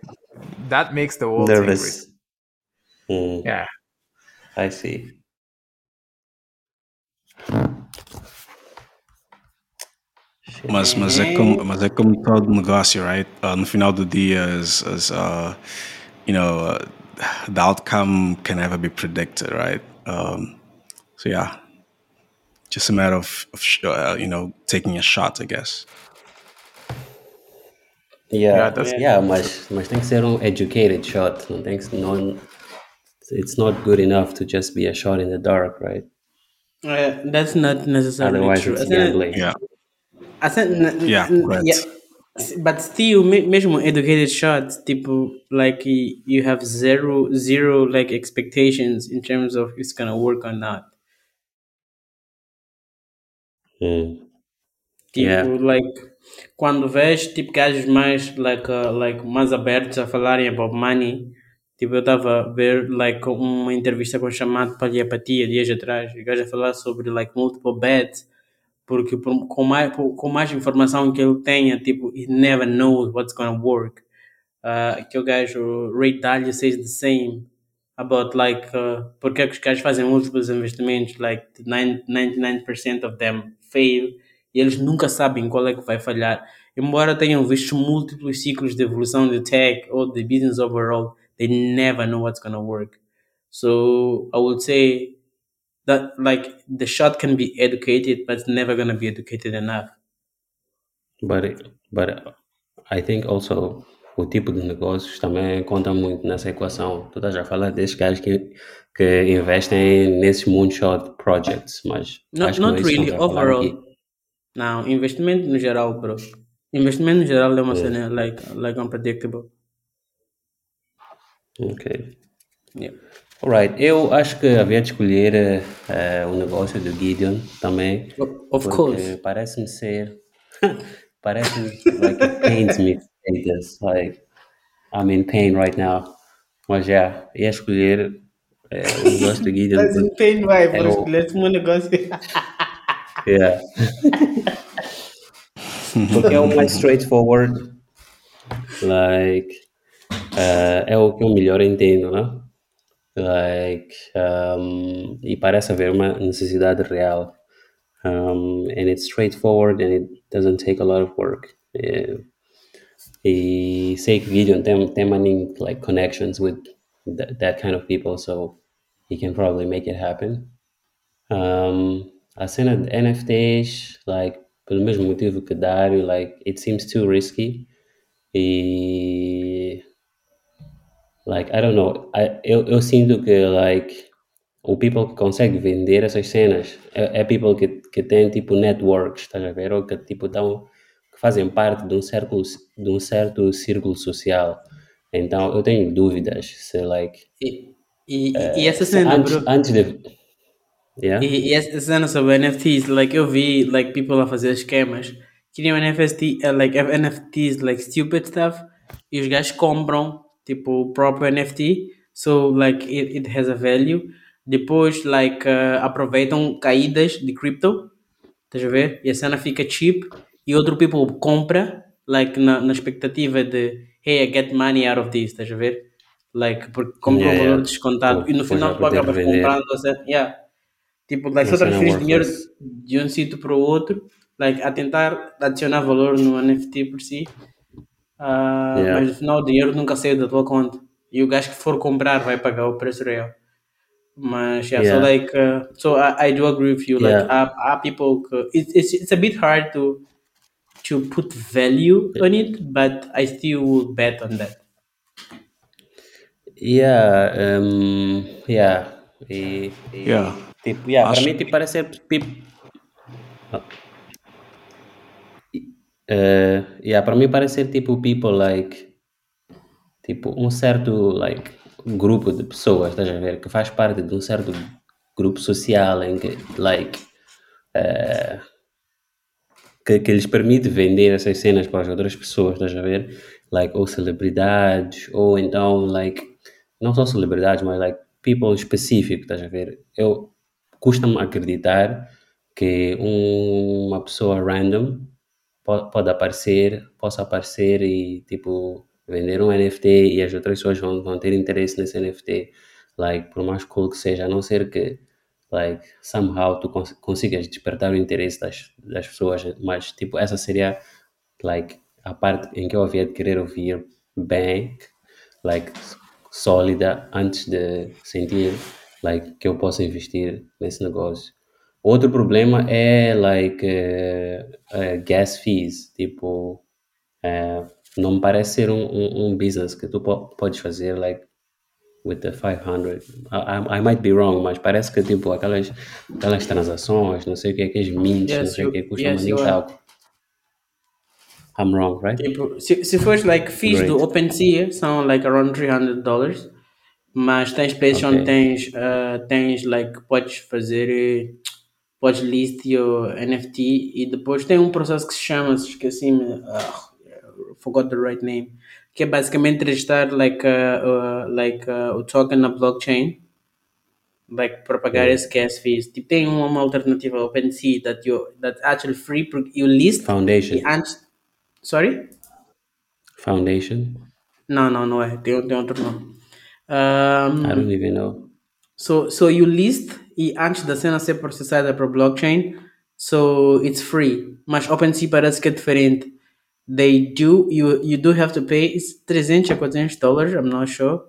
that makes the whole thing Nervous. risky. Mm, Yeah. I see. Shit. Mas, mas, é como, mas é como todo negócio, right? Uh, no final do dia, as, as, uh, you know, uh, the outcome can never be predicted, right? Um, so yeah, just a matter of, of sh- uh, you know, taking a shot, I guess. Yeah, Yeah, that's- yeah, mas, mas tem que ser um educated shot. Não tem que não, it's not good enough to just be a shot in the dark, right? Uh, that's not necessarily Otherwise, true. it's I think- gambling. Yeah, I said, Yeah, n- correct. yeah. But still, me- mesmo educated shots, tipo, like you have zero, zero like expectations in terms of it's gonna work or not. Mm. Tipo, Yeah. like, quando vês, tipo, gajos mais, like, uh, like, mais abertos a falarem about money, tipo, eu estava a ver, like, uma entrevista com o chamado Palhapatia, dias atrás, e o gajo a falar sobre, like, multiple bets, porque por- com, mais, por- com mais informação que ele tenha, tipo, he never knows what's gonna work. Uh, o gajo, Ray Dalio says the same about, like, uh, porque é que os gajos fazem múltiplos investimentos, like, nine- 99% of them fail, e eles nunca sabem qual é que vai falhar. Embora tenham visto múltiplos ciclos de evolução de tech ou de business overall, they never know what's gonna work. So I would say that like the shot can be educated, but it's never gonna be educated enough. But, but I think also o tipo de negócios também conta muito nessa equação. Tu estás a falar desses gajos que, que investem nesses moonshot projects, mas Not, acho que não é not really estamos a falar overall. Não, investimento no geral, bro. Investimento no geral é uma cena like like unpredictable. Ok. Yeah. Alright, eu acho que havia de escolher eh, o negócio do Gideon também. O- Of course. parece-me ser. parece-me like it pains me to say this. Like, I'm in pain right now. Mas já, ia escolher eh, o negócio do Gideon. Mas em pain vai, por o- escolher um negócio. Yeah. Porque é o mais straightforward. Like, eh, é o que eu melhor entendo, né? Like, um, e parece haver uma real. Um, and it's straightforward and it doesn't take a lot of work. Eh, e sei que Gideon tem, tem like connections with that, that kind of people, so he can probably make it happen. Um, a cena de NFTs, like, pelo mesmo motivo que Dario, like, it seems too risky. E, like, I don't know, I, eu, eu sinto que, like, o people que consegue vender essas cenas é, é people que, que tem, tipo, networks, estás a ver? Ou que, tipo, dão, que fazem parte de um, círculo, de um certo círculo social. Então, eu tenho dúvidas se, like, E, e, e essa cena, antes, bro. antes de... Yeah? E, e essa cena sobre NFTs, like eu vi like people a fazer esquemas, criam NFT, uh, like NFTs like stupid stuff e os gajos compram tipo o próprio NFT, so like it, it has a value. Depois like uh, aproveitam caídas de crypto, estás a ver? E a cena fica cheap e outro people compra like, na, na expectativa de, hey, I get money out of this, estás a ver? Like, porque compra Yeah, um valor yeah. descontado Pô, e no final tu acabas comprando, ou seja, yeah. Tipo, like, só transferir dinheiro de um sítio para o outro, like, a tentar adicionar valor no NFT por si, Ah, Yeah. mas no final o dinheiro nunca saiu da tua conta. E o gajo que for comprar vai pagar o preço real. Mas, yeah, so Yeah. like, uh, so I, I do agree with you. Like, Yeah. há, há people que it's, it's, it's a bit hard to to put value on it, but I still would bet on that. Yeah, um, yeah. E, e, Yeah. Tipo, yeah, Acho para mim tipo, parece ser tipo. Uh, yeah, para mim parece ser tipo people like tipo um certo like grupo de pessoas, estás a ver, que faz parte de um certo grupo social em que like eh, que, que lhes permite vender essas cenas para as outras pessoas, estás a ver? Like, ou celebridades, ou então, like, não só celebridades, mas, like, people específico, estás a ver? Eu custa-me acreditar que um- uma pessoa random po- pode aparecer, possa aparecer e, tipo, vender um NFT e as outras pessoas vão, vão ter interesse nesse NFT. Like, por mais cool que seja, a não ser que, like, somehow tu cons consigas despertar o interesse das, das pessoas, mas, tipo, essa seria, like, a parte em que eu havia de querer ouvir bem, like, sólida, antes de sentir, like, que eu possa investir nesse negócio. Outro problema é, like, eh, eh, gas fees, tipo, eh, não me parece ser um, um, um business que tu po podes fazer, like, with the 500. I, I, might be wrong, mas parece que, tipo, aquelas, aquelas transações, não sei o que, aqueles mints, não Yes, sei o que, custam yes, are. tal. I'm wrong, right? Tipo, se, se fores like fees do Great. OpenSea, são like around 300 dollars. Mas tens places onde Ok. tens, uh, tens like, podes fazer, eh, podes list your NFT e depois tem um processo que se chama, se esqueci-me, ah, forgot the right name, que é basicamente registrar like, uh, uh, like, uh, o token na blockchain like para pagar esse gas fees. Tipo, tem uma, uma alternativa OpenSea that you that's actually free porque you list Foundation. e antes sorry Foundation? não não não é tem, tem outro nome Um, I don't even know. So, so you list e antes da cena ser processada para blockchain, so it's free. Mas OpenSea parece que é diferente. They do, you, you do have to pay it's 300 a 400 dólares, I'm not sure.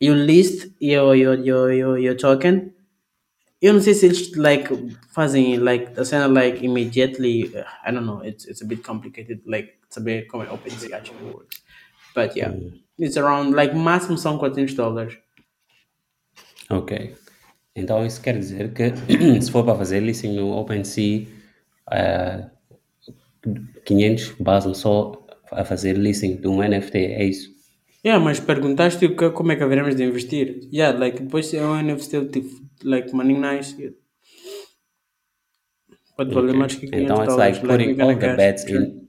You list your, your, your, your, your token. Eu não sei se eles like fazem like a cena like immediately. uh, I don't know. It's it's a bit complicated. Like saber como é OpenSea actually works. But yeah, it's around like máximo são 400 dólares. Ok. Então isso quer dizer que se for para fazer listing no OpenSea, eh, 500 basam só a fazer listing de um NFT, é isso? Yeah, mas perguntaste o que, como é que haveremos de investir? Yeah, like, depois é um NFT tipo, like, money nice. Pode valer mais que 500 Então it's like putting we're all the cash. bets in,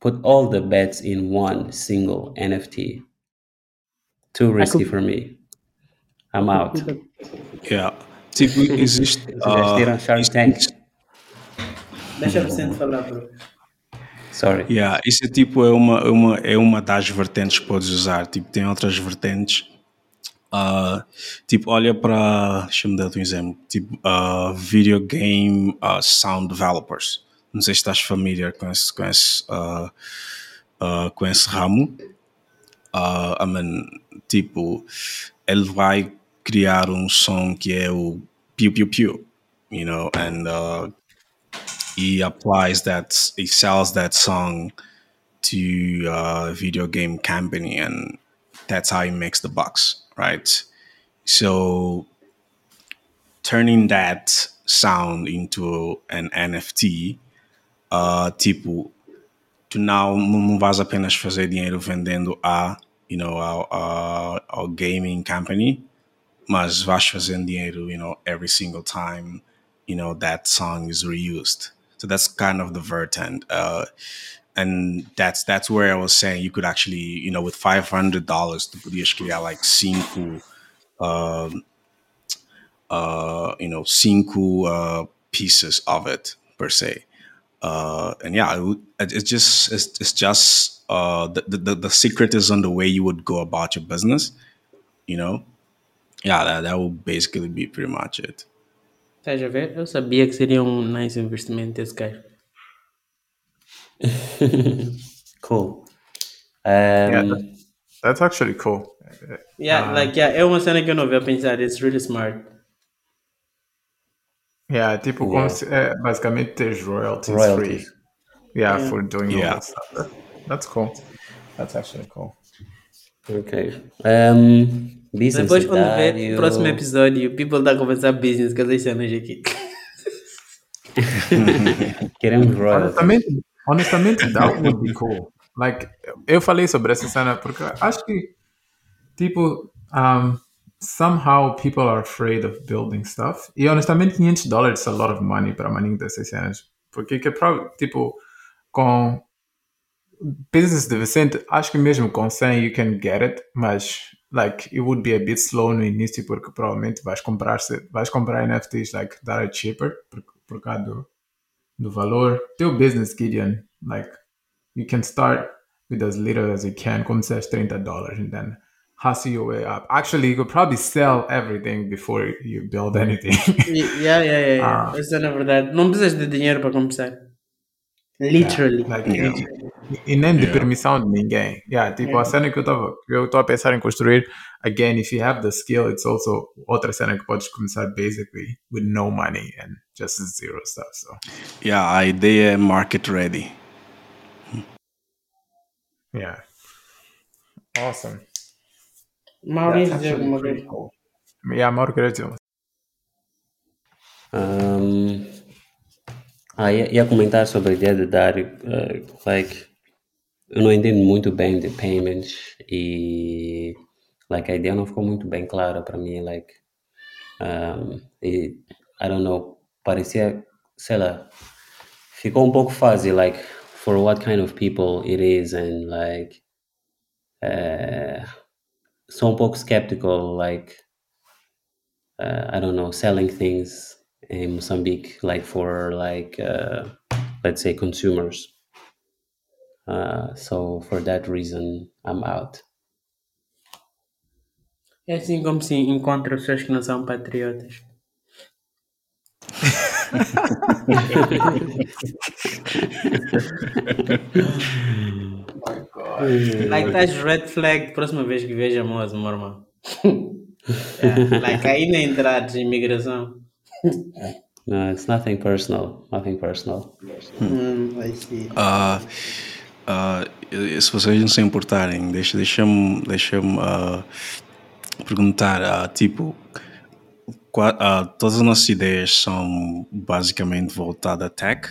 put all the bets in one single NFT. Too risky for me. I'm out. Yeah. Tipo, existe. Ah, Shark isso- Tank? Deixa o falar, bro. Sorry. Yeah, isso é tipo é uma, é uma, é uma das vertentes que podes usar. Tipo, tem outras vertentes. Ah, tipo, olha para. Deixa-me dar um exemplo. Tipo, ah, video game ah, sound developers. Não sei se estás familiar com esse, com esse, ah, com esse ramo. Ah, I mean, tipo, ele vai criar um som que é o piu piu piu, you know, and uh, he applies that he sells that song to a video game company and that's how he makes the bucks right? So turning that sound into an nft uh tipo tu não, não vais apenas fazer dinheiro vendendo a you know ao, ao, ao gaming company mas vais fazendo dinheiro you know every single time you know that song is reused so that's kind of the vertent uh, and that's that's where I was saying you could actually you know with five hundred dollars tu podias criar like cinco um, uh, you know cinco uh, pieces of it per se Uh, and yeah, it- it's just it's, it's just uh, the, the the secret is on the way you would go about your business. You know, yeah, that that would basically be pretty much it. Estás a ver? Eu sabia que seria um nice investimento esse gajo. Cool. Um, Yeah, that- that's actually cool. Yeah, like, yeah, é uma cena que eu não vi a pensar. It's really smart. Yeah, tipo, como Yeah. se, é, basicamente teres royalties, Royalties. free. Yeah, for doing all Yeah. that stuff. That's cool. That's actually cool. ok. Um, Depois, quando ver o próximo episódio, people tá a conversar business com essas cenas aqui. Queremos royalties. Honestamente, honestamente, that would be cool. Like, eu falei sobre essa cena porque acho que, tipo, um, somehow people are afraid of building stuff. E honestamente, 500 dólares is a lot of money para maninho dessas cenas. Porque, que é tipo, com business de Vicente, acho que mesmo com 100 you can get it, mas, like, it would be a bit slow no início porque provavelmente vais comprar, vais comprar NFTs, like, that are cheaper por, por causa do, do valor. Teu business, Gideon, like, you can start with as little as you can, como se as 30 dollars, and then hustle your way up. Actually, you could probably sell everything before you build anything. yeah, yeah, yeah. yeah. Ah. Essa é na verdade. Não precisas de dinheiro para começar. Literally. like, Yeah. e, e nem de Yeah. permissão de ninguém. Yeah, tipo, a cena que eu tava, que eu estou a pensar em construir, again, if you have the skill, it's also outra cena que podes começar basically with no money and just zero stuff. So, Yeah, a ideia é market ready. yeah. Awesome. Maurício That's dizer alguma coisa. Yeah, Mauro, queria dizer uma Um, ah, ia, ia comentar sobre a ideia de dar, uh, like, eu não entendo muito bem de payments e, like, a ideia não ficou muito bem clara para mim, like, um, e, I don't know, parecia, sei lá, ficou um pouco fuzzy, like, for what kind of people it is and, like, uh, sou um pouco skeptical, like, uh, I don't know, selling things in Mozambique, like for like uh, let's say consumers. Uh, so for that reason, I'm out. É assim como se encontra pessoas que não são patriotas. Like, estás red flag próxima vez que veja moço, meu irmão. yeah. Like, ainda entrares em imigração. No, it's nothing personal. Nothing personal. Hum, I see. Ah, ah, e- se vocês não se importarem, deixa- deixa-me deixa ah, perguntar, ah, tipo, ah, todas as nossas ideias são basicamente voltadas a tech.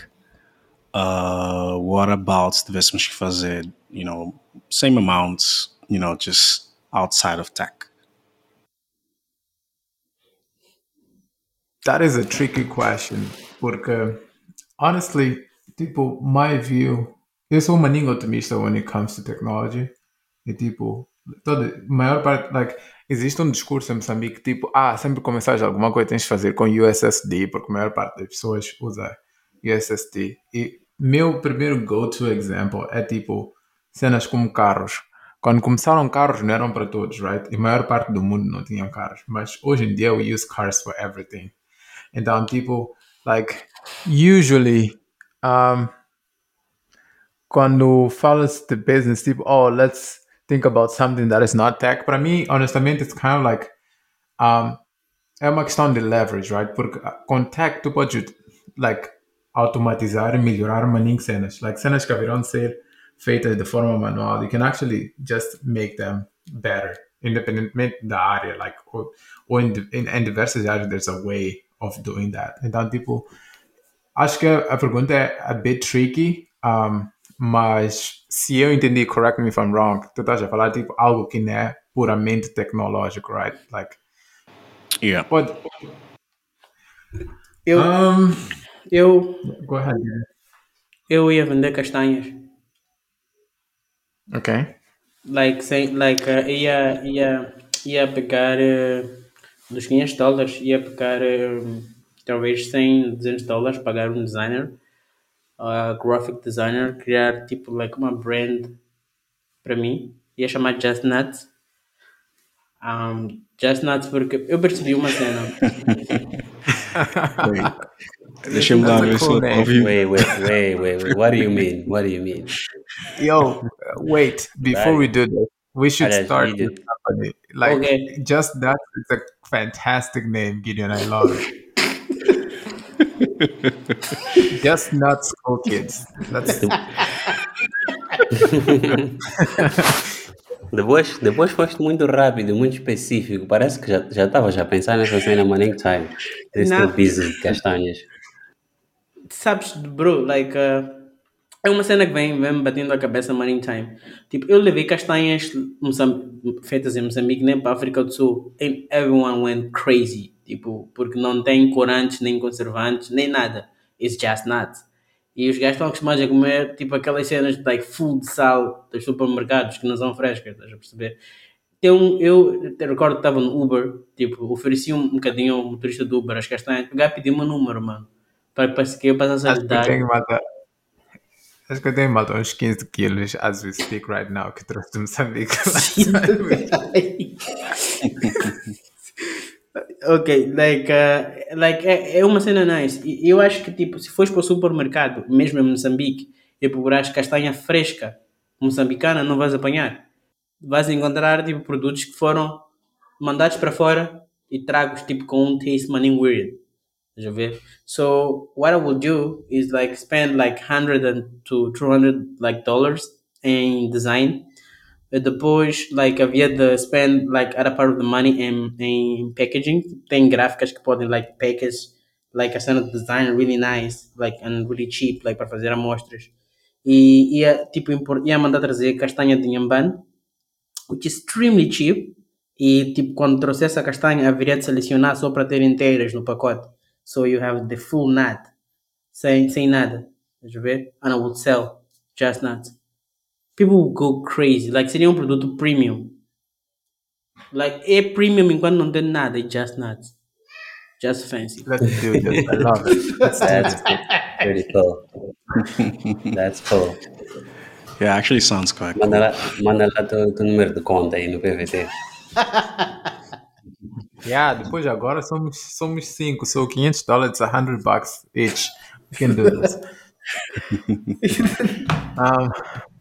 Ah, what about se tivéssemos que fazer, you know, same amounts, you know, just outside of tech? That is a tricky question porque honestly, tipo, my view, eu sou um maninho otimista when it comes to technology. E tipo, toda, maior parte, like, existe um discurso em Moçambique, tipo, ah, sempre começares alguma coisa tens de fazer com USSD, porque a maior parte das pessoas usa USSD. E meu primeiro go-to example é tipo, cenas como carros. Quando começaram carros não eram para todos, right? E a maior parte do mundo não tinham carros. Mas hoje em dia we use cars for everything. Então, people. like, usually, um, quando falas de business, tipo, oh, let's think about something that is not tech. But Para mim, honestamente, it's kind of like, um, é uma questão de leverage, right? Porque uh, com tech tu podes, like, automatizar e melhorar maninho cenas. Like, cenas que haverão de ser feitas de forma manual. You can actually just make them better, independentemente da área. Like, ou, ou em, em, em diversas áreas, there's a way of doing that. Então, tipo, acho que a pergunta é a bit tricky, um, mas se eu entendi, correct me if I'm wrong, tu estás a falar tipo algo que não é puramente tecnológico, right? Like, Yeah. pode. Eu, Um, eu, go ahead. eu ia vender castanhas. Okay. Like, sem, like uh, ia, ia, ia pegar uh, dos 500 dólares, ia pegar uh, talvez 100, 200 dólares, pagar um designer uh, graphic designer, criar tipo like uma brand para mim. Ia chamar Just Nuts. Um, Just Nuts porque eu percebi uma cena. Deixa-me lá a ver se eu ouvi. Wait, wait, wait, wait. What do you mean? What do you mean? Yo, wait. Before we do this, we should start with company. Like, Okay. just that is a fantastic name, Gideon. I love it. just not school kids. That's Depois, depois foste muito rápido, muito específico. Parece que já já estava já a pensar nessa cena Morning Time. Desse teu business de castanhas. Sabes, bro, like, uh, é uma cena que vem, vem me batendo a cabeça money time. Tipo, eu levei castanhas feitas em Moçambique, nem para a África do Sul, and everyone went crazy. Tipo, porque não tem corantes, nem conservantes, nem nada. It's just nuts. E os gajos estão acostumados a comer, tipo, aquelas cenas de like, full de sal dos supermercados que não são frescas, estás a perceber? Um, eu te recordo que estava no Uber, tipo, ofereci um, um bocadinho ao motorista do Uber as castanhas, o gajo pediu meu número, mano. Para, para que eu passasse a Acho lhe que malta. Acho que eu tenho malta uns 15 quilos as we speak right now que trouxe de Moçambique. ok, like, uh, like é, é uma cena nice. Eu acho que, tipo, se fores para o supermercado, mesmo em Moçambique, e procurares castanha fresca moçambicana, não vais apanhar. Vais encontrar, tipo, produtos que foram mandados para fora e tragos, tipo, com um taste maninho weird. So, what I will do is, like, spend, like, 100 and to 200, like, dollars em design depois, like, havia de spend, like, other part of the money em, em packaging. Tem gráficas que podem, like, package, like, a cena de design really nice, like, and really cheap, like, para fazer amostras. E ia, tipo, impor- ia mandar trazer castanha de Inhambane, which is extremely cheap. E, tipo, quando trouxesse a castanha, haveria de selecionar só para ter inteiras no pacote. So you have the full nut, sem, sem nada. Estás a ver? And I would sell just nuts people will go crazy. Like, seria um produto premium. Like, é premium enquanto não tem nada, é just nuts. Just fancy. Let's do this. I love it. Let's That's pretty cool. That's cool. Yeah, actually sounds quite cool. Manda lá, manda lá teu, teu número de conta aí no PVT. Yeah, depois de agora somos, somos cinco, so 500 dollars, 100 bucks each. We can do this. um,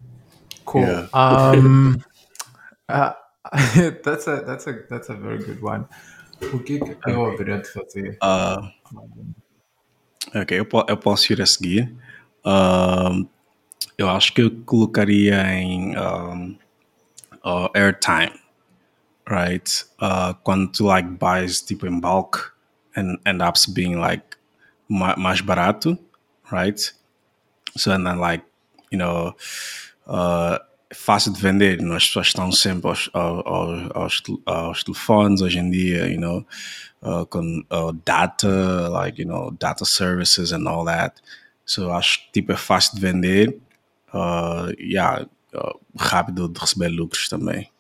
cool. Yeah. Um, uh, that's a that's a that's a very good one. O que que eu haveria de fazer? Uh, ok, eu, eu posso ir a seguir. Um, eu acho que eu colocaria em um, uh, airtime, right? Uh, quando like buys tipo em bulk and end up being like ma mais barato, right? So and then like you know uh, é fácil de vender, you know, as pessoas estão sempre aos, aos, aos, aos telefones hoje em dia, you know, uh, com uh, data, like you know, data services and all that. So acho que tipo é fácil de vender, uh, yeah, uh, rápido de receber lucros também.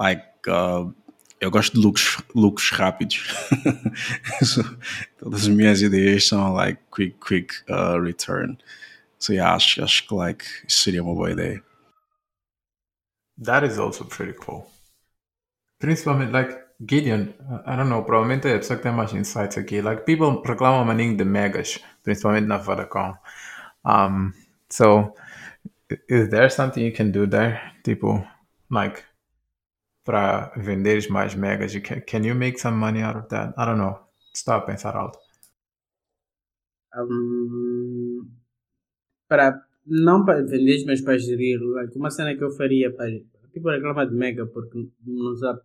Like uh, eu gosto de lucros, lucros rápidos. so, todas as minhas ideias são like quick, quick uh, return. So yeah, acho, acho que like seria uma boa ideia. That is also pretty cool. Principalmente, like, Gideon, I don't know, provavelmente a pessoa que tem mais insights aqui. Like, people reclamam maninho de megas, principalmente na Vodacom. Um, so, is there something you can do there? Tipo, like, para venderes mais megas, can, can you make some money out of that? I don't know. Estou a pensar alto. Um, para, não para vender, mas para gerir. Like, uma cena que eu faria para. Tipo, reclamar de mega porque não sabe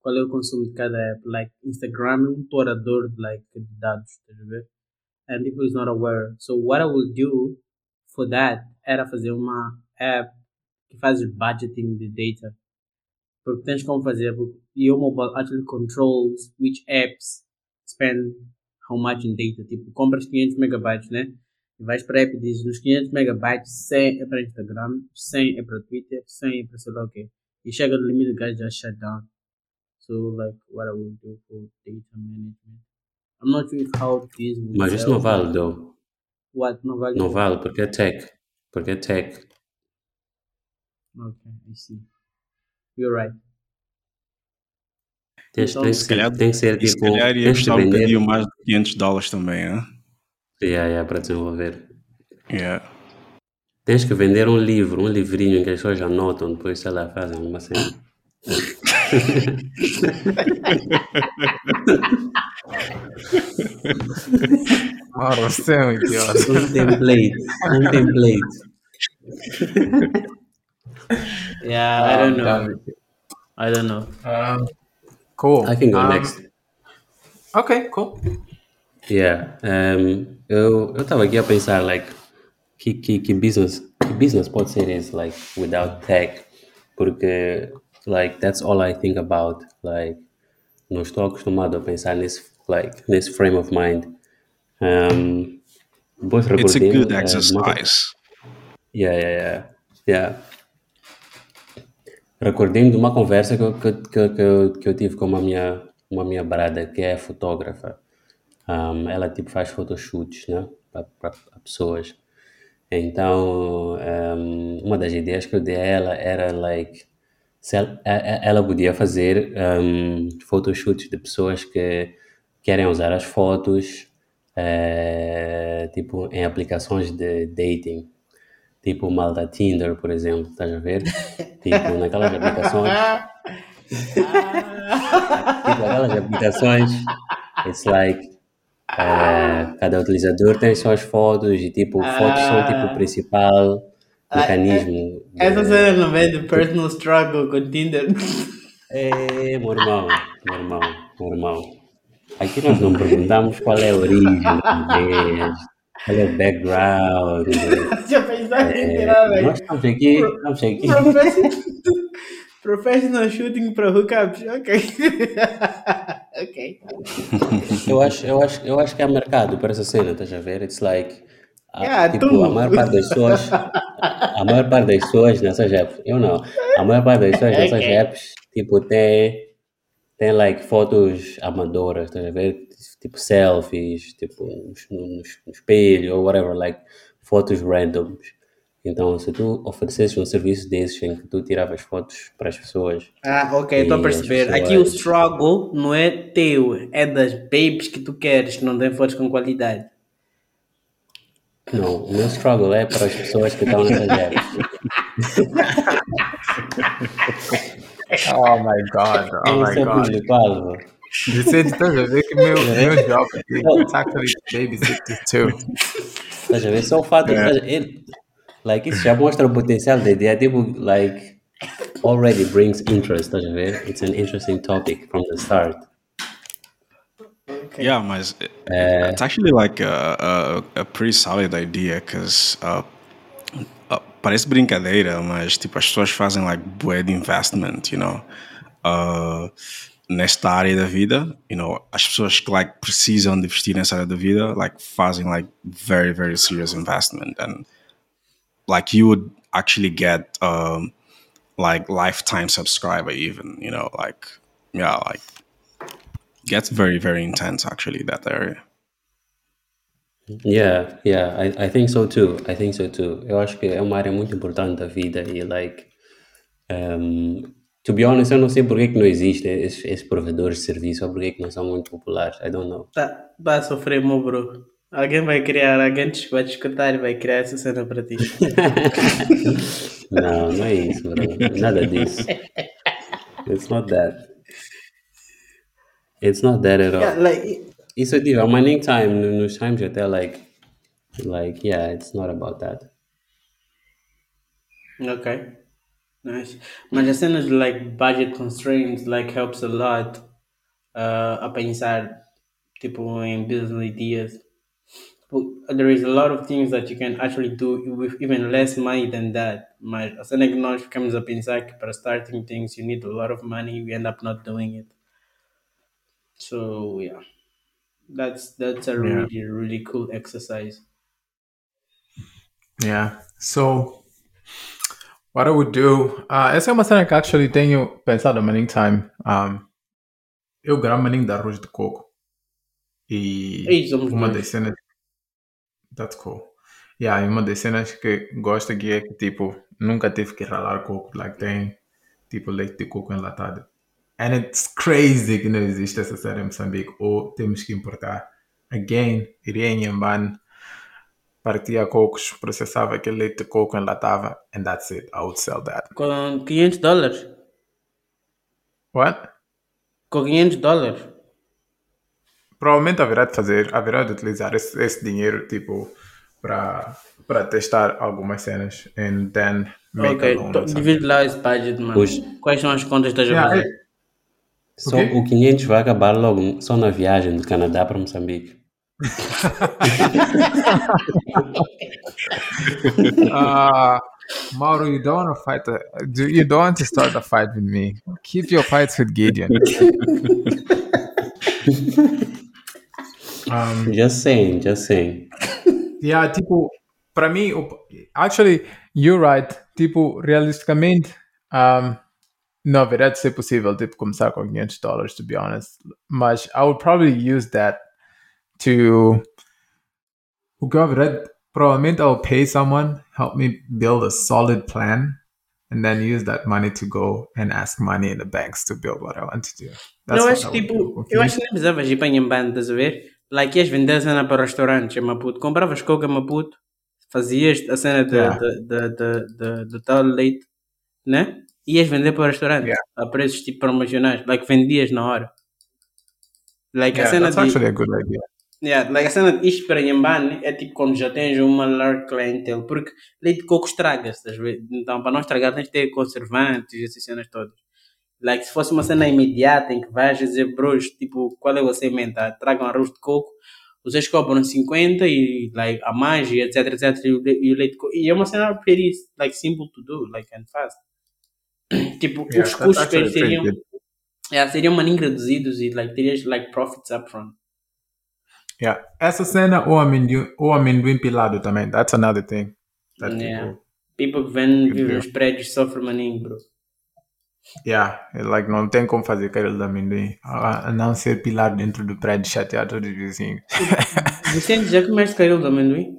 qual é o consumo de cada app. Like, Instagram é um torador like, de dados, ver? And people is not aware. So, what I will do for that era fazer uma app que faz budgeting de data. Porque tens como fazer. porque Your mobile actually controls which apps spend how much in data. Tipo, compras 500 megabytes, né? E vais para a app e dizes, nos 500 megabytes, 100 é para Instagram, 100 é para Twitter, 100 é para sei lá o quê. E chega no limite, o gajo já shut down. So, like, what I will do for data management. I'm not sure how this will Mas isso não vale, though. What? Não vale? Não vale, porque é tech. Porque é tech. Ok, I see. You're right. Tens, Então, tem, que Se ser, calhar, tem que ser e se tipo. calhar ia Tens custar um bocadinho mais de 500 dólares também, né? Yeah, yeah, para desenvolver. Yeah. Tens que vender um livro, um livrinho em que as pessoas anotam, depois, sei lá, fazem uma cena. Mano, você é um idiota. Um template. Um template. Yeah, I don't know. Um, I don't know. um, cool. I can go Um, next. Okay, cool. Yeah. Um, eu eu estava aqui a pensar, like, que, que, que business que business pode ser esse, like, without tech? Porque, like, that's all I think about. Like, não estou acostumado a pensar nesse, like, nesse frame of mind. Um, depois It's a good de uma- exercise. Yeah, yeah, yeah. yeah. Recordei-me de uma conversa que eu, que, que, eu, que eu tive com uma minha, uma minha brada, que é fotógrafa. Um, ela, tipo, faz photoshoots, né? Para pessoas. Então, um, uma das ideias que eu dei a ela era, like, ela, ela podia fazer um, photoshoots de pessoas que querem usar as fotos, eh, tipo, em aplicações de dating. Tipo o mal da Tinder, por exemplo, estás a ver? Tipo, naquelas aplicações. tipo, aquelas aplicações. It's like. eh, cada utilizador tem suas fotos e, tipo, fotos são, tipo, o principal mecanismo. de- Essa cena não vem do personal struggle com Tinder. É, irmão, meu irmão. Aqui nós não perguntamos qual é a origem é o background. Já pensaste É, tirar, velho? nós estamos aqui, estamos aqui. Professional, professional shooting para hookups. Ok. ok. Eu acho, eu, acho, eu acho que há mercado para essa cena, estás a ver? It's like. a- Yeah, tipo, tu. a maior parte das pessoas. A maior parte das pessoas nessas apps. Eu não. A maior parte das pessoas nessas Ok. apps, tipo, tem. Tem like fotos amadoras, estás a ver? Tipo selfies, tipo, no, no- no espelho ou whatever, like fotos randoms. Então, se tu oferecesses um serviço desses em que tu tiravas fotos para as pessoas, Ah, ok, estou a perceber. as Aqui o pessoas- struggle não é teu, é das babes que tu queres, que não têm fotos com qualidade. Não, o meu struggle é para as pessoas que estão nessas apps. Oh my god, oh my Esse é o god. público-alvo. Vicente, estás a ver que meu, meu job aqui is actually babysitter too. Estás a ver? Só o fato de. Ele, like, isso já mostra o potencial da ideia. Tipo, like, already brings interest. Estás a ver? It's an interesting topic from the start. Okay. Yeah, mas it's actually like a, a, a pretty solid idea, because uh, uh, parece brincadeira, mas tipo as pessoas fazem like bué de investment, you know, uh, nesta área da vida, you know, as pessoas que like precisam de investir nessa área da vida, like fazem like very very serious investment and like you would actually get um, like lifetime subscriber even, you know, like yeah, like gets very very intense actually that area. Yeah, yeah, I, I think so too. I think so too. Eu acho que é uma área muito importante da vida e, like, um, to be honest, eu não sei porque que não existe esses, esses provedores de serviço ou porque que não são muito populares. I don't know. Tá, vai sofrer, meu bro. Alguém vai criar, alguém te- vai te escutar e vai criar essa cena para ti. Não, não é isso, bro. Nada disso. It's not that. It's not that at all. Yeah, like, Isso eu digo, ao mining time, no- nos times até, like, like, yeah, it's not about that. ok. Nice. As cenas de like budget constraints like helps a lot uh, a pensar tipo em business ideas. But There is a lot of things that you can actually do with even less money than that. A cena que nós ficamos a pensar starting things you need a lot of money, we end up not doing it. So yeah, that's that's a really really cool exercise. Yeah. So, what I would do, uh, essa é uma cena que actually tenho pensado many time. Um, eu gravo maninho de arroz de coco. E Ei, uma das cenas That's cool. Yeah, e uma das cenas que gosto aqui é que, tipo, nunca tive que ralar coco. Like, tem, tipo, leite de coco enlatado. And it's crazy que não existe essa cena em Moçambique. Ou temos que importar. Again, iria em Yamban, partia cocos, processava aquele leite de coco, enlatava, and that's it. I would sell that. Com 500 dólares. What? Com 500 dólares. Provavelmente haverá de fazer, haverá de utilizar esse, esse dinheiro, tipo, para para testar algumas cenas and then make Ok, a loan. or something. divide lá esse budget, mano. Pois. Quais são as contas que estás a Yeah, fazer? é- Só quê? o 500 vai acabar logo só na viagem do Canadá para Moçambique. Uh, Mauro, you don't want to fight. The, do you don't want to start a fight with me? Keep your fights with Gideon. um, Just saying, just saying. yeah, tipo, para mim, actually, you're right. Tipo, realisticamente, um, não haverá de ser possível, tipo, começar com 500 dólares, to be honest. Mas I would probably use that to. Eu haverá de- Provavelmente I'll pay someone, help me build a solid plan, and then use that money to go and ask money in the banks to build what I want to do. Não, what acho I que do. tipo, eu acho que nem precisavas ir para Nhambane, estás a ver? Like, ias vender a cena para restaurantes em Maputo. Compravas coca em Maputo, fazias a cena de, Yeah. de, de, de, de- do tal leite, né? Ias vender para restaurantes Yeah. a preços tipo promocionais. Like, vendias na hora. Like, a Yeah, cena that's de. actually a good idea. Yeah, like a cena de isto para Nhambane é tipo quando já tens uma large clientele, porque leite de coco estraga-se? Então, para não estragar, tens de ter conservantes e essas cenas todas. Like, se fosse uma cena imediata em que vais dizer, bros, tipo, qual é o vossa emenda? Tragam arroz de coco, vocês cobram 50 e, like, a mais e etc, etc, e o, le- e o leite de coco. E é uma cena very, like, simple to do, like, and fast. tipo, Yeah, os that's custos pretty seriam, good. yeah, seriam maninho reduzidos e, like, terias, like, profits upfront. Yeah, essa cena ou amendoim, ou amendoim pilado também. That's another thing. That Yeah. people, People que vêm, deal. nos prédios sofrem maninho, bro. yeah, like não tem como fazer aquilo de amendoim. A não ser pilado dentro do prédio chateado todos os vizinhos. Vicente, já comeste caril de amendoim?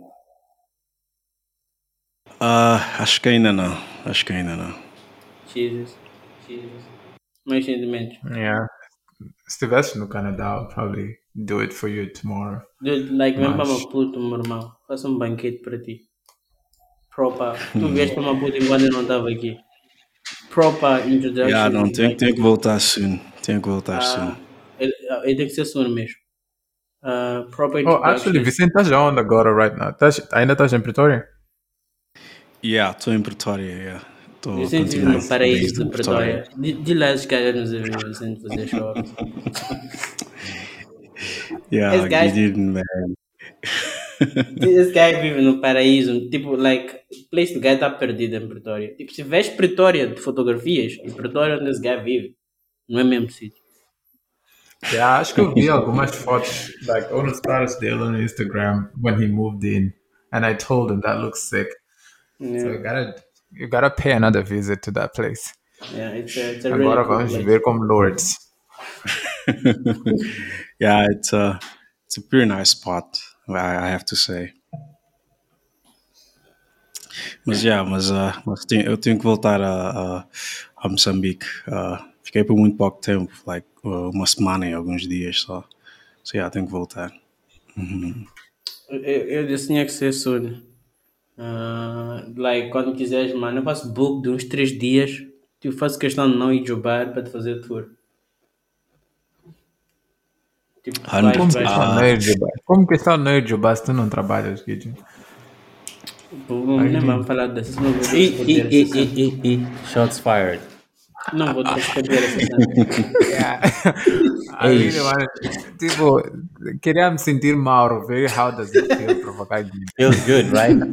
Ah, acho que ainda não. Acho que ainda não. Jesus. Jesus. Mais sentimentos. yeah. Se estivesse no Canadá, probably do it for you tomorrow. Dude, like, vem para Mas- Maputo, meu irmão. Faça um banquete para ti. Proper. Tu vieste para Maputo enquanto eu não estava aqui. Proper introduction. Yeah, não, tenho, tenho que voltar soon. Tenho que voltar ah, soon. ele, ele tem que ser soon mesmo. Ah, proper Oh, introduction. actually, Vicente estás onde agora, right now? Estás, ainda estás em Pretória? Yeah, estou em Pretória, yeah. Estou Vicente vive no paraíso de Pretória. Di di lá esses caras nos ouviram Vicente fazer shows. Yeah, Esse gajo- Gideon, man. Esse guy vive no paraíso, tipo, like, place do guy está perdido em Pretória. Tipo, se vês Pretória de fotografias, e Pretória onde esse guy vive, não é mesmo sítio. Yeah, acho que eu vi algumas fotos, like, ou nos stories dele no Instagram, when he moved in. And I told him, that looks sick. So Yeah, you gotta, you gotta pay another visit to that place. yeah, it's a, it's a really Agora cool vamos place. ver como lords. yeah, it's a, it's a pretty nice spot, I, have to say. Mas, yeah, mas, uh, mas tenho- eu tenho que voltar a, a, a Moçambique. Uh, fiquei por muito pouco tempo, like uh, uma semana e alguns dias só. So, yeah, tenho que voltar. Eu, eu disse tinha que ser soon. Ah, like, quando quiseres, mano, eu faço book de uns 3 dias. Tipo, faço questão de não ir jobar para te fazer tour. Tipo, vais- Como que está o Nerdjubá? Como que está tu não trabalhas? Pô, Nem vamos falar dessas, não vou E, e, e, e, shots fired. Não vou responder essa cena. Yeah. I really wanted, tipo, queria me sentir Mauro, ver how does it feel provocar Gideon. Feels good, right?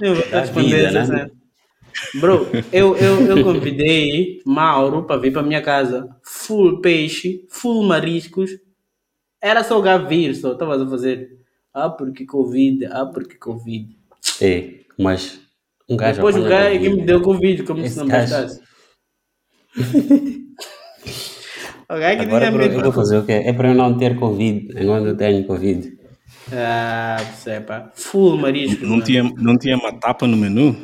Eu vou responder essa né? cena. Bro, eu, eu, eu convidei Mauro para vir para minha casa. Full peixe, full mariscos. Era só o gato vir, só estavas a fazer. Ah, porque Covid, ah, porque Covid. Ei, mas um gajo. Depois o gajo é que me deu Covid, como se Esse não gajo- bastasse. O gajo Agora bro, eu vou fazer o quê? É para eu não ter Covid, enquanto eu tenho Covid. Ah, você pá. Full marisco. Não tinha, não tinha uma tapa no menu?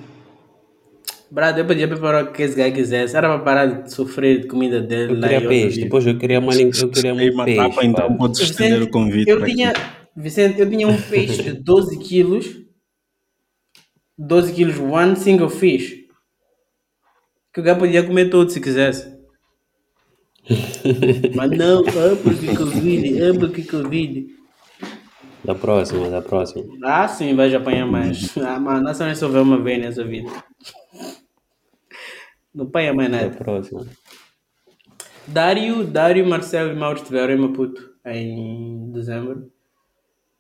Brado, eu podia preparar o que esse gajo quisesse. Era para parar de sofrer de comida dele Eu queria peixe, depois eu queria uma, eu queria um uma peixe. tapa, então pá. podes estender o convite. eu tinha, aqui. Vicente, eu tinha um peixe de 12 quilos. 12 quilos, one single fish. Que o gajo podia comer todo se quisesse. Mas não, ah, porque Covid, ah, porque Covid. Da próxima, da próxima. Ah, sim, vais apanhar mais. Ah, mano, nós só ver uma vez nessa vida. Não apanha mais Da nada. próxima. Dário, Dário, Marcelo e Mauro estiveram em Maputo em dezembro.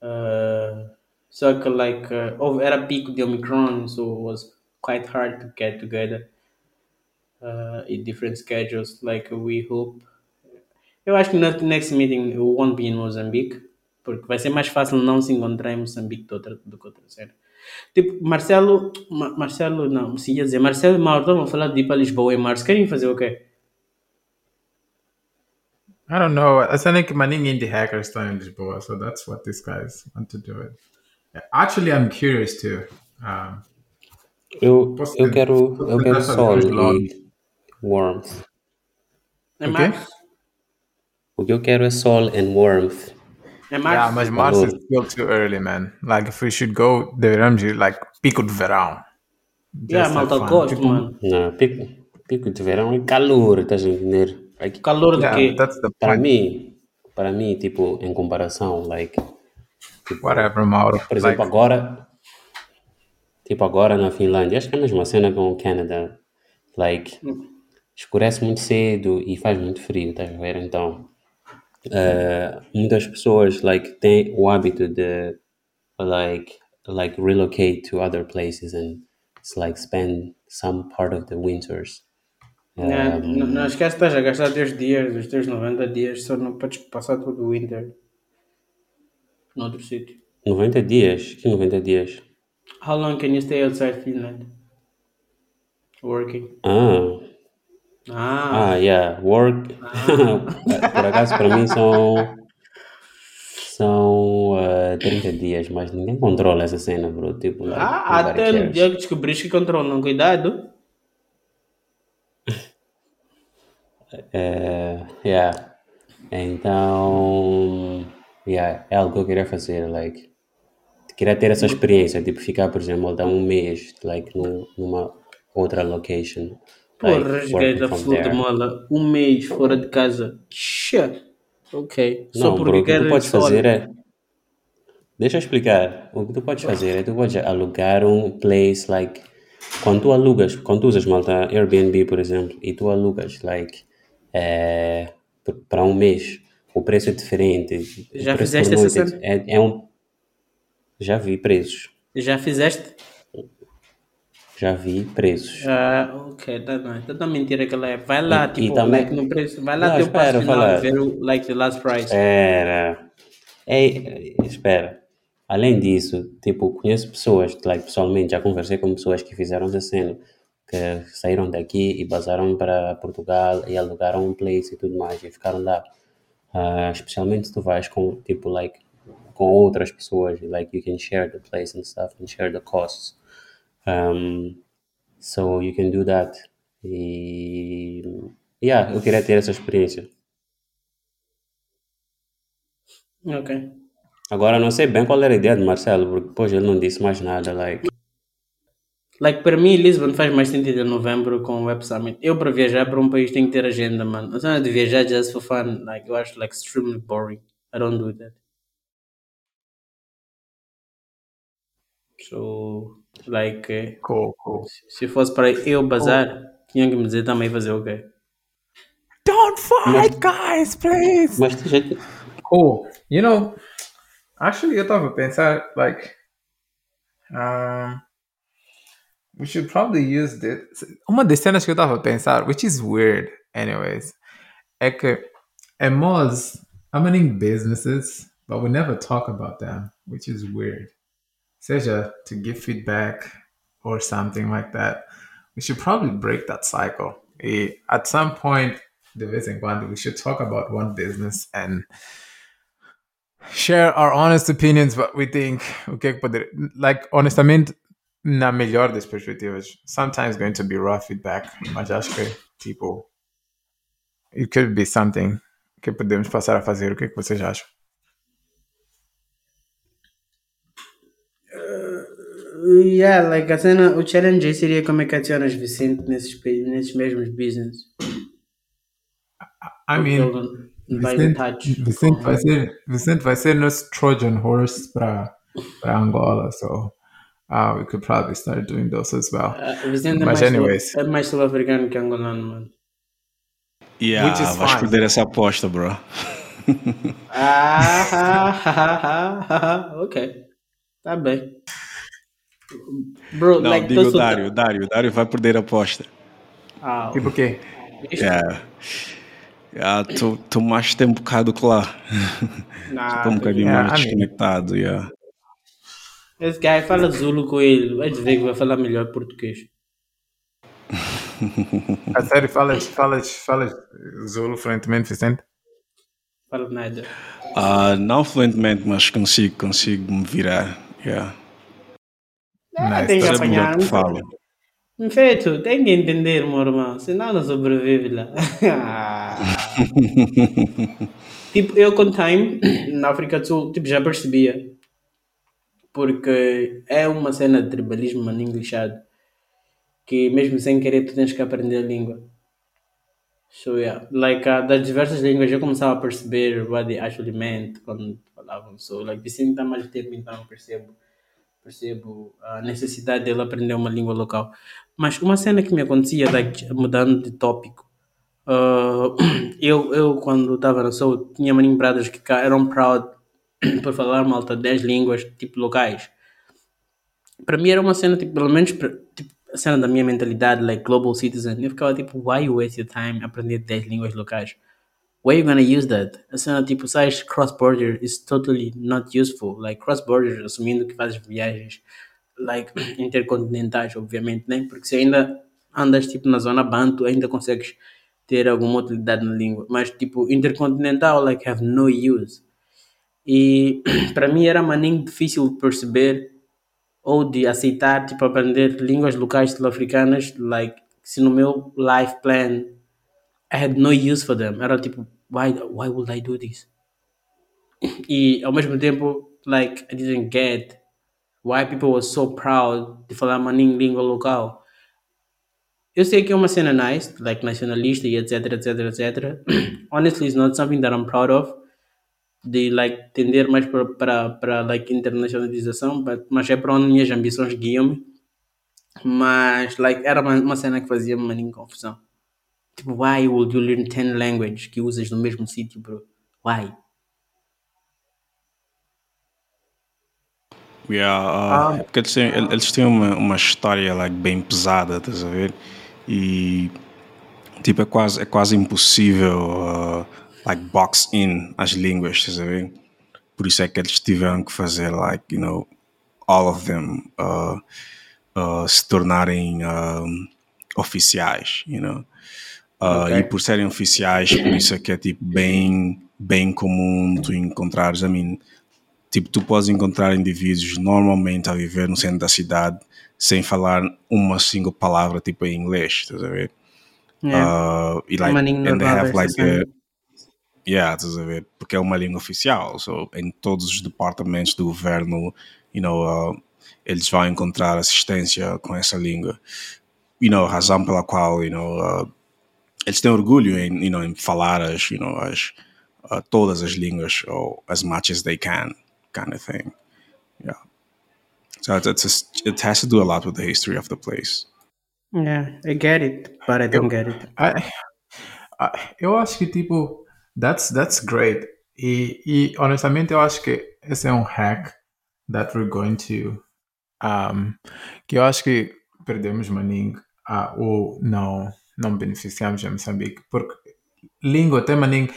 Uh, só que, like, uh, era pico de Omicron, so it was quite hard to get together uh, in different schedules. Like, we hope. Eu acho que no next meeting eu won't be in Mozambique, porque vai ser mais fácil não se encontrar em Moçambique do, outra, do que outra cena. Tipo, Marcelo, Ma- Marcelo, não, se ia dizer, Marcelo e Mauro estavam a falar de ir para Lisboa em março. Querem fazer o quê? I don't know. I think Manning Indie Hackers estão em Lisboa, so that's what these guys want to do it. Actually, I'm curious too. Um, Eu, Posso eu quero, eu quero sol e warmth. É O quê? março? O que eu quero é sol and warmth. É yeah, março? mas Mars is Calor. still too early, man. Like, if we should go, deveríamos ir, like, pico de verão. Yeah, malta gosto, Tipo, mano. Não, pico, pico de verão é calor, estás a entender? Like, Calor do Yeah, quê? para mim, para mim, tipo, em comparação, like, Whatever, Mauro. por exemplo, Like, agora, tipo, agora na Finlândia, acho que é a mesma cena com o Canadá, like, escurece muito cedo e faz muito frio, estás a ver? Então, eh, muitas pessoas, like, têm o hábito de, like, like, relocate to other places and, it's like, spend some part of the winters. Não, não, não esquece que estás a gastar 10 dias, os teus 90 dias, só não podes passar todo o winter noutro sítio. 90 dias? Que 90 dias? How long can you stay outside Finland? Working. Ah, Ah, ah, yeah, work. Por acaso, para mim são. São eh, 30 dias, mas ninguém controla essa cena, bro. Tipo, like, ah até no dia que descobriste que controlam, cuidado. Eh, yeah. Então, yeah, é algo que eu queria fazer, like, queria ter essa experiência, tipo, ficar, por exemplo, dar um mês, like, num, numa outra location. Porra, rasguei da flor de mola. Um mês fora de casa. Tchê. Ok. Só Não, porque bro, o que tu podes fazer é. Deixa eu explicar. O que tu podes fazer é tu podes alugar um place like. Quando tu alugas, quando tu usas malta Airbnb, por exemplo, e tu alugas like é, para um mês, o preço é diferente. Já fizeste essa noite cena? é, é um. Já vi preços. Já fizeste? Já vi preços. Ah, ok, tá bem. Tanta mentira que ela é. Vai lá, E- e tipo, também- like, no preço. Vai lá Não, ter o passo final falar. e ver o, like, the last price. Espera. Espera. Além disso, tipo, conheço pessoas, like, pessoalmente, já conversei com pessoas que fizeram essa cena, que saíram daqui e basaram para Portugal e alugaram um place e tudo mais e ficaram lá. Ah, especialmente se tu vais com, tipo, like, com outras pessoas, like, you can share the place and stuff and share the costs. Um, so you can do that. E, yeah, eu queria ter essa experiência. Ok. Agora não sei bem qual era a ideia de Marcelo, porque depois ele não disse mais nada, like. Like, para mim, Lisbon faz mais sentido em novembro com o Web Summit. Eu, para viajar para um país, tenho que ter agenda, mano. A cena de viajar just for fun, like, eu acho, like, extremely boring. I don't do that. So, like, eh, Cool, cool. se fosse para eu bazar, tinham que me dizer também fazer o quê? Don't fight, guys, please. Mas tem gente. Cool. You know, actually, eu tava a pensar, like, um, we should probably use this. Uma das cenas que eu tava a pensar, which is weird, anyways, é que em Moz, I'm running businesses, but we never talk about them, which is weird. Seja to give feedback or something like that. We should probably break that cycle. At some point, de vez em we should talk about one business and share our honest opinions, what we think, o que é que poder, like, honestamente, na melhor das perspectivas, sometimes going to be raw feedback, mas tipo, it could be something que podemos passar a fazer. O que que vocês acham? Yeah, like a cena, o challenge aí seria como é que adicionas Vicente nesses, nesses mesmos business. I mean, by the Vicente, touch. Vicente, vai ser, Vicente vai ser nosso Trojan horse para Angola, so uh, we could probably start doing those as well. Uh, Vicente é Mas mais, anyways. sul- é mais sul-africano que angolano, mano. Yeah, Which is vais fine. perder essa aposta, bro. Ah, ha, ha, ha, ha, ha, ok. Tá bem. Bro, Não, like, digo o Dário, Dário, Dário vai perder a aposta. Ah, Tipo o quê? Yeah. Yeah, tu, tu mais tem um bocado que lá. nah, Estou um bocadinho Yeah, mais desconectado, yeah. Esse guy fala Zulu com ele. Vai ver que vai falar melhor português. A sério, falas, falas, falas Zulu fluentemente, Vicente? Fala nada. Ah, não fluentemente, mas consigo, consigo me virar. Yeah. Ah, tem que apanhar. Feito, tem que entender, meu irmão. Senão não sobrevive lá. tipo, eu com time, na África do Sul, tipo, já percebia. Porque é uma cena de tribalismo mano, englishado. Que mesmo sem querer tu tens que aprender a língua. So yeah, like uh, das diversas línguas eu começava a perceber what they actually meant quando falavam. So like, Vicente está mais tempo então eu percebo percebo a necessidade dele aprender uma língua local. Mas uma cena que me acontecia, mudando de tópico, ah, eu, eu quando estava na Soul, tinha brothers que eram proud por falar malta 10 línguas, tipo, locais. Para mim era uma cena, tipo, pelo menos, tipo, a cena da minha mentalidade, like, global citizen, eu ficava tipo, why waste your time aprender 10 línguas locais? Where you gonna use that? A cena tipo, sais cross-border is totally not useful. Like, cross-border, assumindo que fazes viagens, like, intercontinentais, obviamente, né? Porque se ainda andas, tipo, na zona banto, ainda consegues ter alguma utilidade na língua. Mas, tipo, intercontinental, like, have no use. E, para mim, era maninho difícil perceber ou de aceitar, tipo, aprender línguas locais sul-africanas, like, se no meu life plan I had no use for them. Era tipo, why, why would I do this? E ao mesmo tempo, like, I didn't get why people were so proud de falar maninho língua local. Eu sei que é uma cena nice, like nacionalista e etc, etc, etc. Honestly, it's not something that I'm proud of. De, like, tender mais para, para, para like, internacionalização, but, mas é para onde minhas ambições guiam-me. Mas, like, era uma, uma cena que fazia-me maninho confusão. Tipo, why would you learn 10 languages que usas no mesmo sítio, bro? Why? Yeah, uh, porque eles têm, el- eles têm uma, uma história like, bem pesada, estás a ver? E tipo, é quase, é quase impossível uh, like, box in as línguas, estás a ver? Por isso é que eles tiveram que fazer, like, you know, all of them uh, uh, se tornarem um, oficiais, you know? Uh, Ok. E por serem oficiais, por isso é que é tipo bem, bem comum tu encontrares, I mean, tipo, tu podes encontrar indivíduos normalmente a viver no centro da cidade sem falar uma single palavra tipo em inglês, estás a ver? Yeah. Uh, e like, maninho and they have like a, yeah, estás a ver? Porque é uma língua oficial, so, em todos os departamentos do governo, you know, uh, eles vão encontrar assistência com essa língua. You know, razão pela qual, you know, uh, eles têm orgulho em, you know, em falar as, you know, as, uh, todas as línguas ou as much as they can, kind of thing. Yeah. So it's, it's just- it has to do a lot with the history of the place. Yeah, I get it, but I don't get it. I, I- eu acho que tipo that's that's great e, e honestamente eu acho que esse é um hack that we're going to um, que eu acho que perdemos maninho ah, ou não não beneficiamos em Moçambique porque língua tem maninho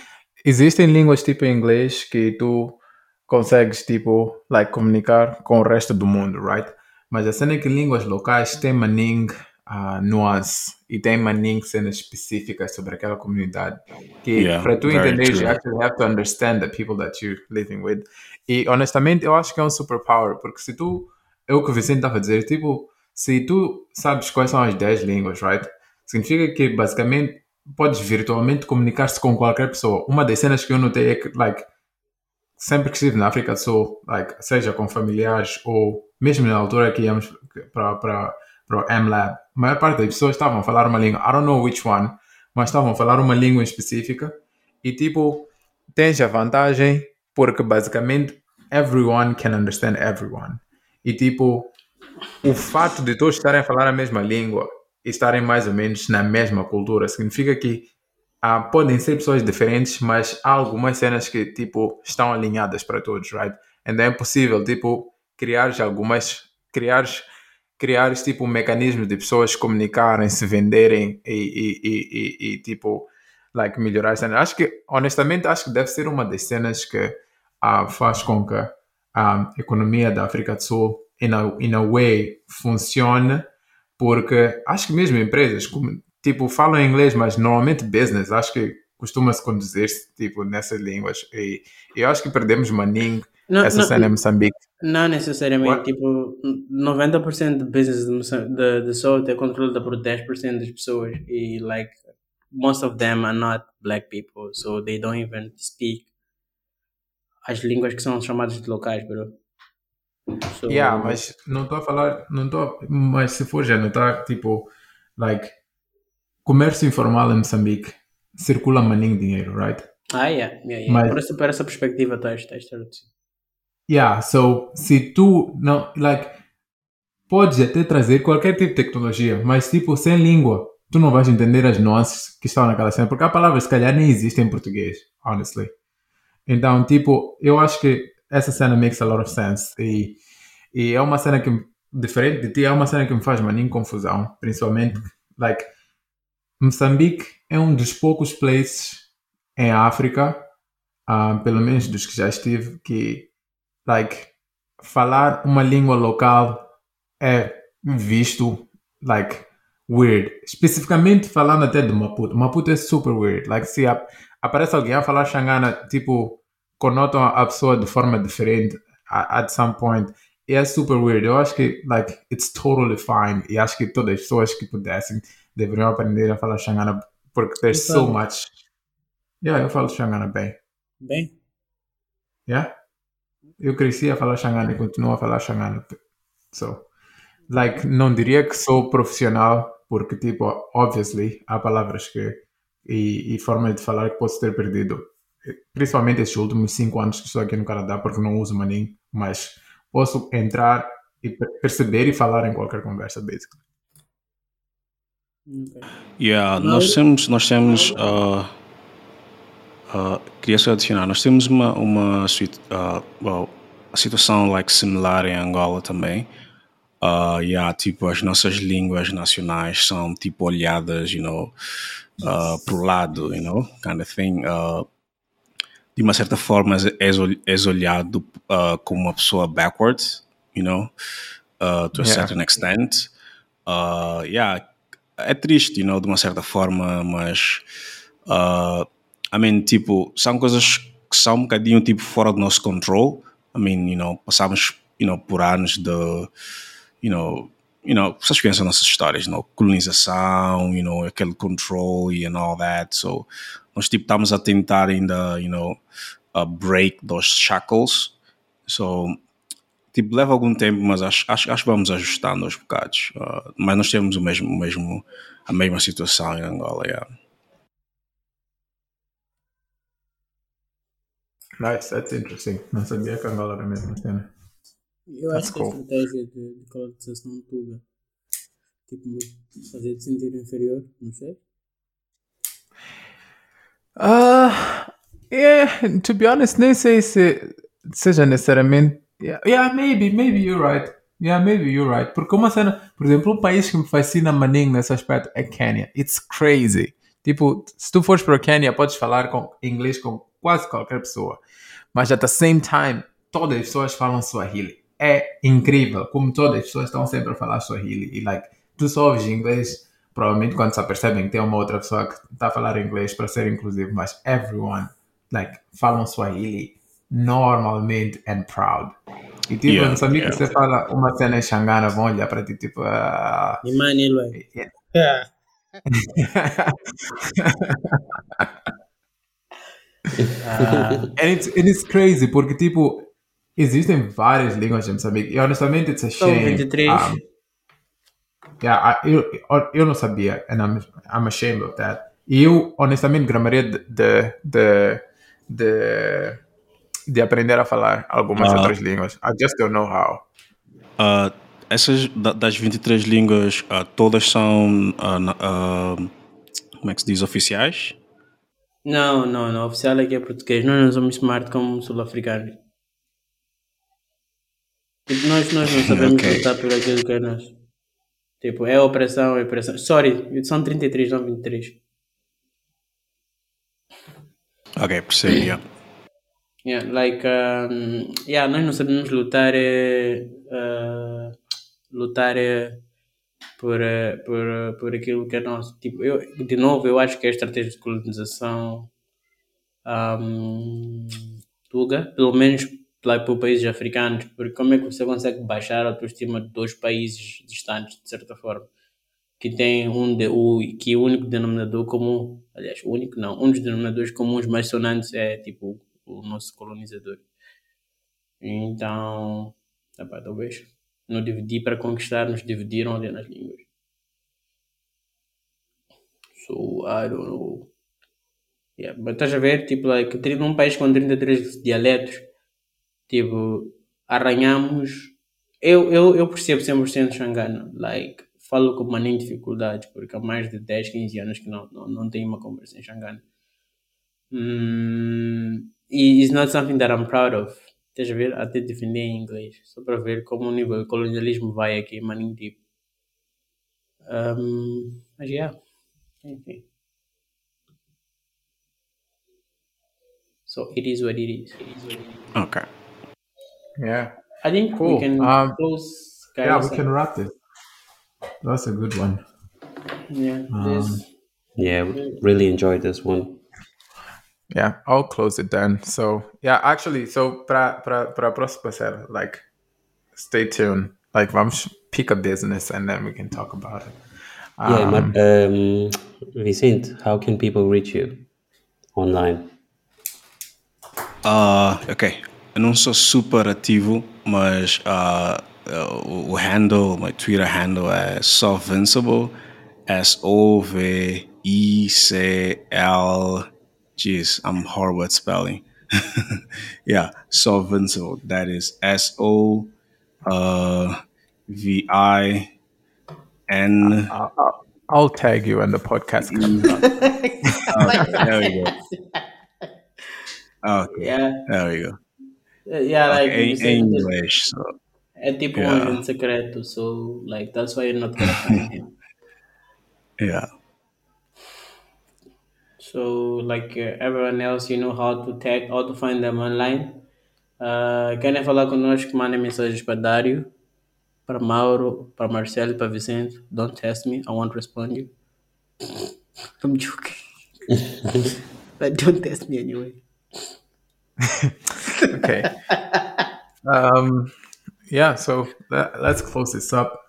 existem línguas tipo inglês que tu consegues tipo like comunicar com o resto do mundo right? Mas a cena é que línguas locais têm maninho uh, nuance e tem maninho cenas específicas sobre aquela comunidade que Yeah, para tu entender you true. actually have to understand the people that you're living with. E honestamente eu acho que é um superpower porque se tu é o que o Vicente estava a dizer tipo se tu sabes quais são as 10 línguas right significa que basicamente podes virtualmente comunicar-se com qualquer pessoa uma das cenas que eu notei é que like sempre que estive na África do Sul, like, seja com familiares ou mesmo na altura que íamos para, o M-Lab, a maior parte das pessoas estavam a falar uma língua, I don't know which one, mas estavam a falar uma língua específica e tipo, tens a vantagem porque basicamente everyone can understand everyone. E tipo, o fato de todos estarem a falar a mesma língua estarem mais ou menos na mesma cultura significa que ah, podem ser pessoas diferentes, mas há algumas cenas que tipo estão alinhadas para todos, right? And é possível tipo criar algumas criares criares tipo mecanismos de pessoas comunicarem, se venderem e, e, e, e, tipo like melhorar a cena. Acho que honestamente acho que deve ser uma das cenas que ah, faz com que a economia da África do Sul in a, in a way funcione porque acho que mesmo empresas como, tipo falam inglês mas normalmente business acho que costuma-se conduzir-se tipo nessas línguas e, eu acho que perdemos maninho Não, essa não, cena em Moçambique não necessariamente, What? tipo, 90% de business de, Moça- de, de South é controlada por 10% das pessoas e, like, most of them are not black people, so they don't even speak as línguas que são chamadas de locais, bro. So, Yeah, mas não estou a falar, não estou, mas se for já notar, tipo, like, comércio informal em Moçambique circula maninho dinheiro, right? Ah, yeah, yeah, yeah. Mas- Por, essa, por essa perspectiva estás estás traduzido. Yeah, so, se tu, não, like, podes até trazer qualquer tipo de tecnologia, mas, tipo, sem língua, tu não vais entender as nuances que estão naquela cena, porque há palavras que, se calhar, nem existem em português, honestly. Então, tipo, eu acho que essa cena makes a lot of sense. E, e é uma cena que, diferente de ti, é uma cena que me faz maninho confusão. Principalmente, like, Moçambique é um dos poucos places em África, ah, pelo menos dos que já estive, que, like, falar uma língua local é visto, like, weird. Especificamente falando até de Maputo. Maputo é super weird. Like, se ap- aparece alguém a falar Xangana, tipo, conotam a pessoa de forma diferente at some point. E é super weird. Eu acho que, like, it's totally fine. E acho que todas as pessoas que pudessem deveriam aprender a falar Xangana porque there's so much. Yeah, eu falo Xangana bem. Bem, Yeah? Eu cresci a falar Xangana e continuo a falar Xangana. So, like, não diria que sou profissional, porque, tipo, obviously, há palavras que e, e formas de falar que posso ter perdido. Principalmente esses últimos cinco anos que estou aqui no Canadá, porque não uso maninho, mas posso entrar e per- perceber e falar em qualquer conversa, basically. ok. Yeah, nós temos, nós temos, ah, ah, queria só adicionar, nós temos uma, uma ah, well, a situação like similar em Angola também. Uh, yeah, tipo, as nossas línguas nacionais são tipo olhadas, you know, uh, pro lado, you know, kind of thing. Uh, de uma certa forma és, és olhado uh, como uma pessoa backwards, you know, uh, to a Yeah. certain extent. Uh, yeah, é triste, you know, de uma certa forma, mas uh, I mean, tipo, são coisas que são um bocadinho tipo fora do nosso control. I mean, you know, passamos, you know, por anos de, you know, you know, vocês conhecem nossas histórias, you know, colonização, you know, aquele control e and all that. So, nós tipo estamos a tentar ainda, you know, uh, break those shackles. So, tipo, leva algum tempo, mas acho, acho, acho que vamos ajustando aos bocados. Uh, mas nós temos o mesmo, o mesmo, a mesma situação em Angola, yeah. Nice, that's interesting. Não sabia que Angola era a mesma cena. Eu That's acho que a estratégia de, de colonização tuga, tipo, fazer-te sentir inferior, não sei. Uh, yeah, to be honest, nem sei se seja necessariamente. Yeah, yeah, maybe, maybe you're right. Yeah, maybe you're right. Porque uma cena, por exemplo, um país que me fascina maninho nesse aspecto é Kenya. It's crazy. Tipo, se tu fores para o Kenya, podes falar com inglês com quase qualquer pessoa. Mas at the same time, todas as pessoas falam Swahili. É incrível como todas as pessoas estão sempre a falar Swahili. E like, tu só ouves inglês, provavelmente quando se apercebem que tem uma outra pessoa que está a falar inglês para ser inclusivo, mas everyone, like, falam Swahili normalmente and proud. E tipo, Yeah, não sabia yeah. que você fala uma cena em Xangana, vão olhar para ti, tipo, ah, Emmanuel, yeah. yeah. and it's and it's crazy porque tipo existem várias línguas em Moçambique e honestamente it's a São shame 23. um, yeah, I- eu, eu, não sabia and I'm, I'm ashamed of that e eu honestamente gramaria de de, de, de, de aprender a falar algumas Ah. outras línguas I just don't know how Ah, essas da- das 23 línguas, ah, todas são, como é que se diz, oficiais? Não, não, não. Oficial aqui é português. Nós não somos smart como sul-africanos. Tipo, nós, nós não sabemos Ok. lutar por aquilo que é nosso. Tipo, é operação, é operação. Sorry, são 33, não 23. Ok, percebo, yeah. Yeah, like, um, yeah, nós não sabemos lutar, é, uh, lutar é, por, eh, por, eh, por aquilo que é nosso. Tipo, eu, de novo, eu acho que é a estratégia de colonização um, tuga, pelo menos lá para países africanos, porque como é que você consegue baixar a autoestima de dois países distantes, de certa forma, que tem um de, o, que o único denominador comum, aliás, o único não, um dos denominadores comuns mais sonantes é tipo o nosso colonizador. Então, talvez não dividir para conquistar, nos dividiram ali nas línguas. So, I don't know. Yeah, mas estás a ver, tipo, like, num país com 33 dialetos, tipo, arranhamos. Eu, eu, eu percebo 100% Xangana, like, falo com uma nem dificuldade, porque há mais de 10, 15 anos que não, não, não tenho uma conversa em Xangana. Hum, it's not something that I'm proud of. Estás a ver? Até defender em inglês, só para ver como o nível de colonialismo vai aqui, maninho tipo. Um, mas yeah, enfim. So it is what it is. It is what it is. Ok. Yeah I think Cool. we can Um, close, guys. yeah we can wrap this that's a good one Yeah, this- Yeah, really enjoyed this one. Yeah, I'll close it then. So yeah, actually, so para para para próxima série, like, stay tuned. Like, vamos pick a business and then we can talk about it. yeah, Um, but um, Vicente, how can people reach you online? Uh, ok. Eu não sou super ativo, mas ah, o, o handle, my Twitter handle é Sovincible. S-O-V-I-C-L. Jeez, I'm horrible at spelling. yeah, Sovincible. That is S-O uh, V-I N. I'll, I'll- I'll tag you when the podcast comes out. Okay, there we go. Okay, yeah, there we go. Yeah, like Okay, you said, English. So. é tipo um Yeah. agente secreto, so like that's why you're not gonna find him. Yeah. So, like uh, everyone else, you know how to tag, how to find them online. Uh, querem falar connosco, mandem mensagens para Dário, para Mauro, para Marcelo, para Vicente. Don't test me, I won't respond you. I'm joking. but don't test me anyway. Okay. Um, yeah, so that, let's close this up.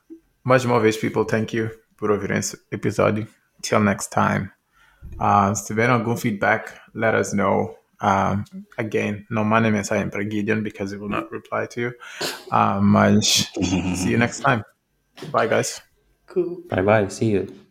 Mais uma vez, people, thank you por ouvirem esse episódio. Till next time. Uh, se tiverem algum feedback, let us know. Um, again, não mandem mensagem para Gideon because he will not reply to you. Uh, mas see you next time. Bye, guys. Cool. Bye bye. See you.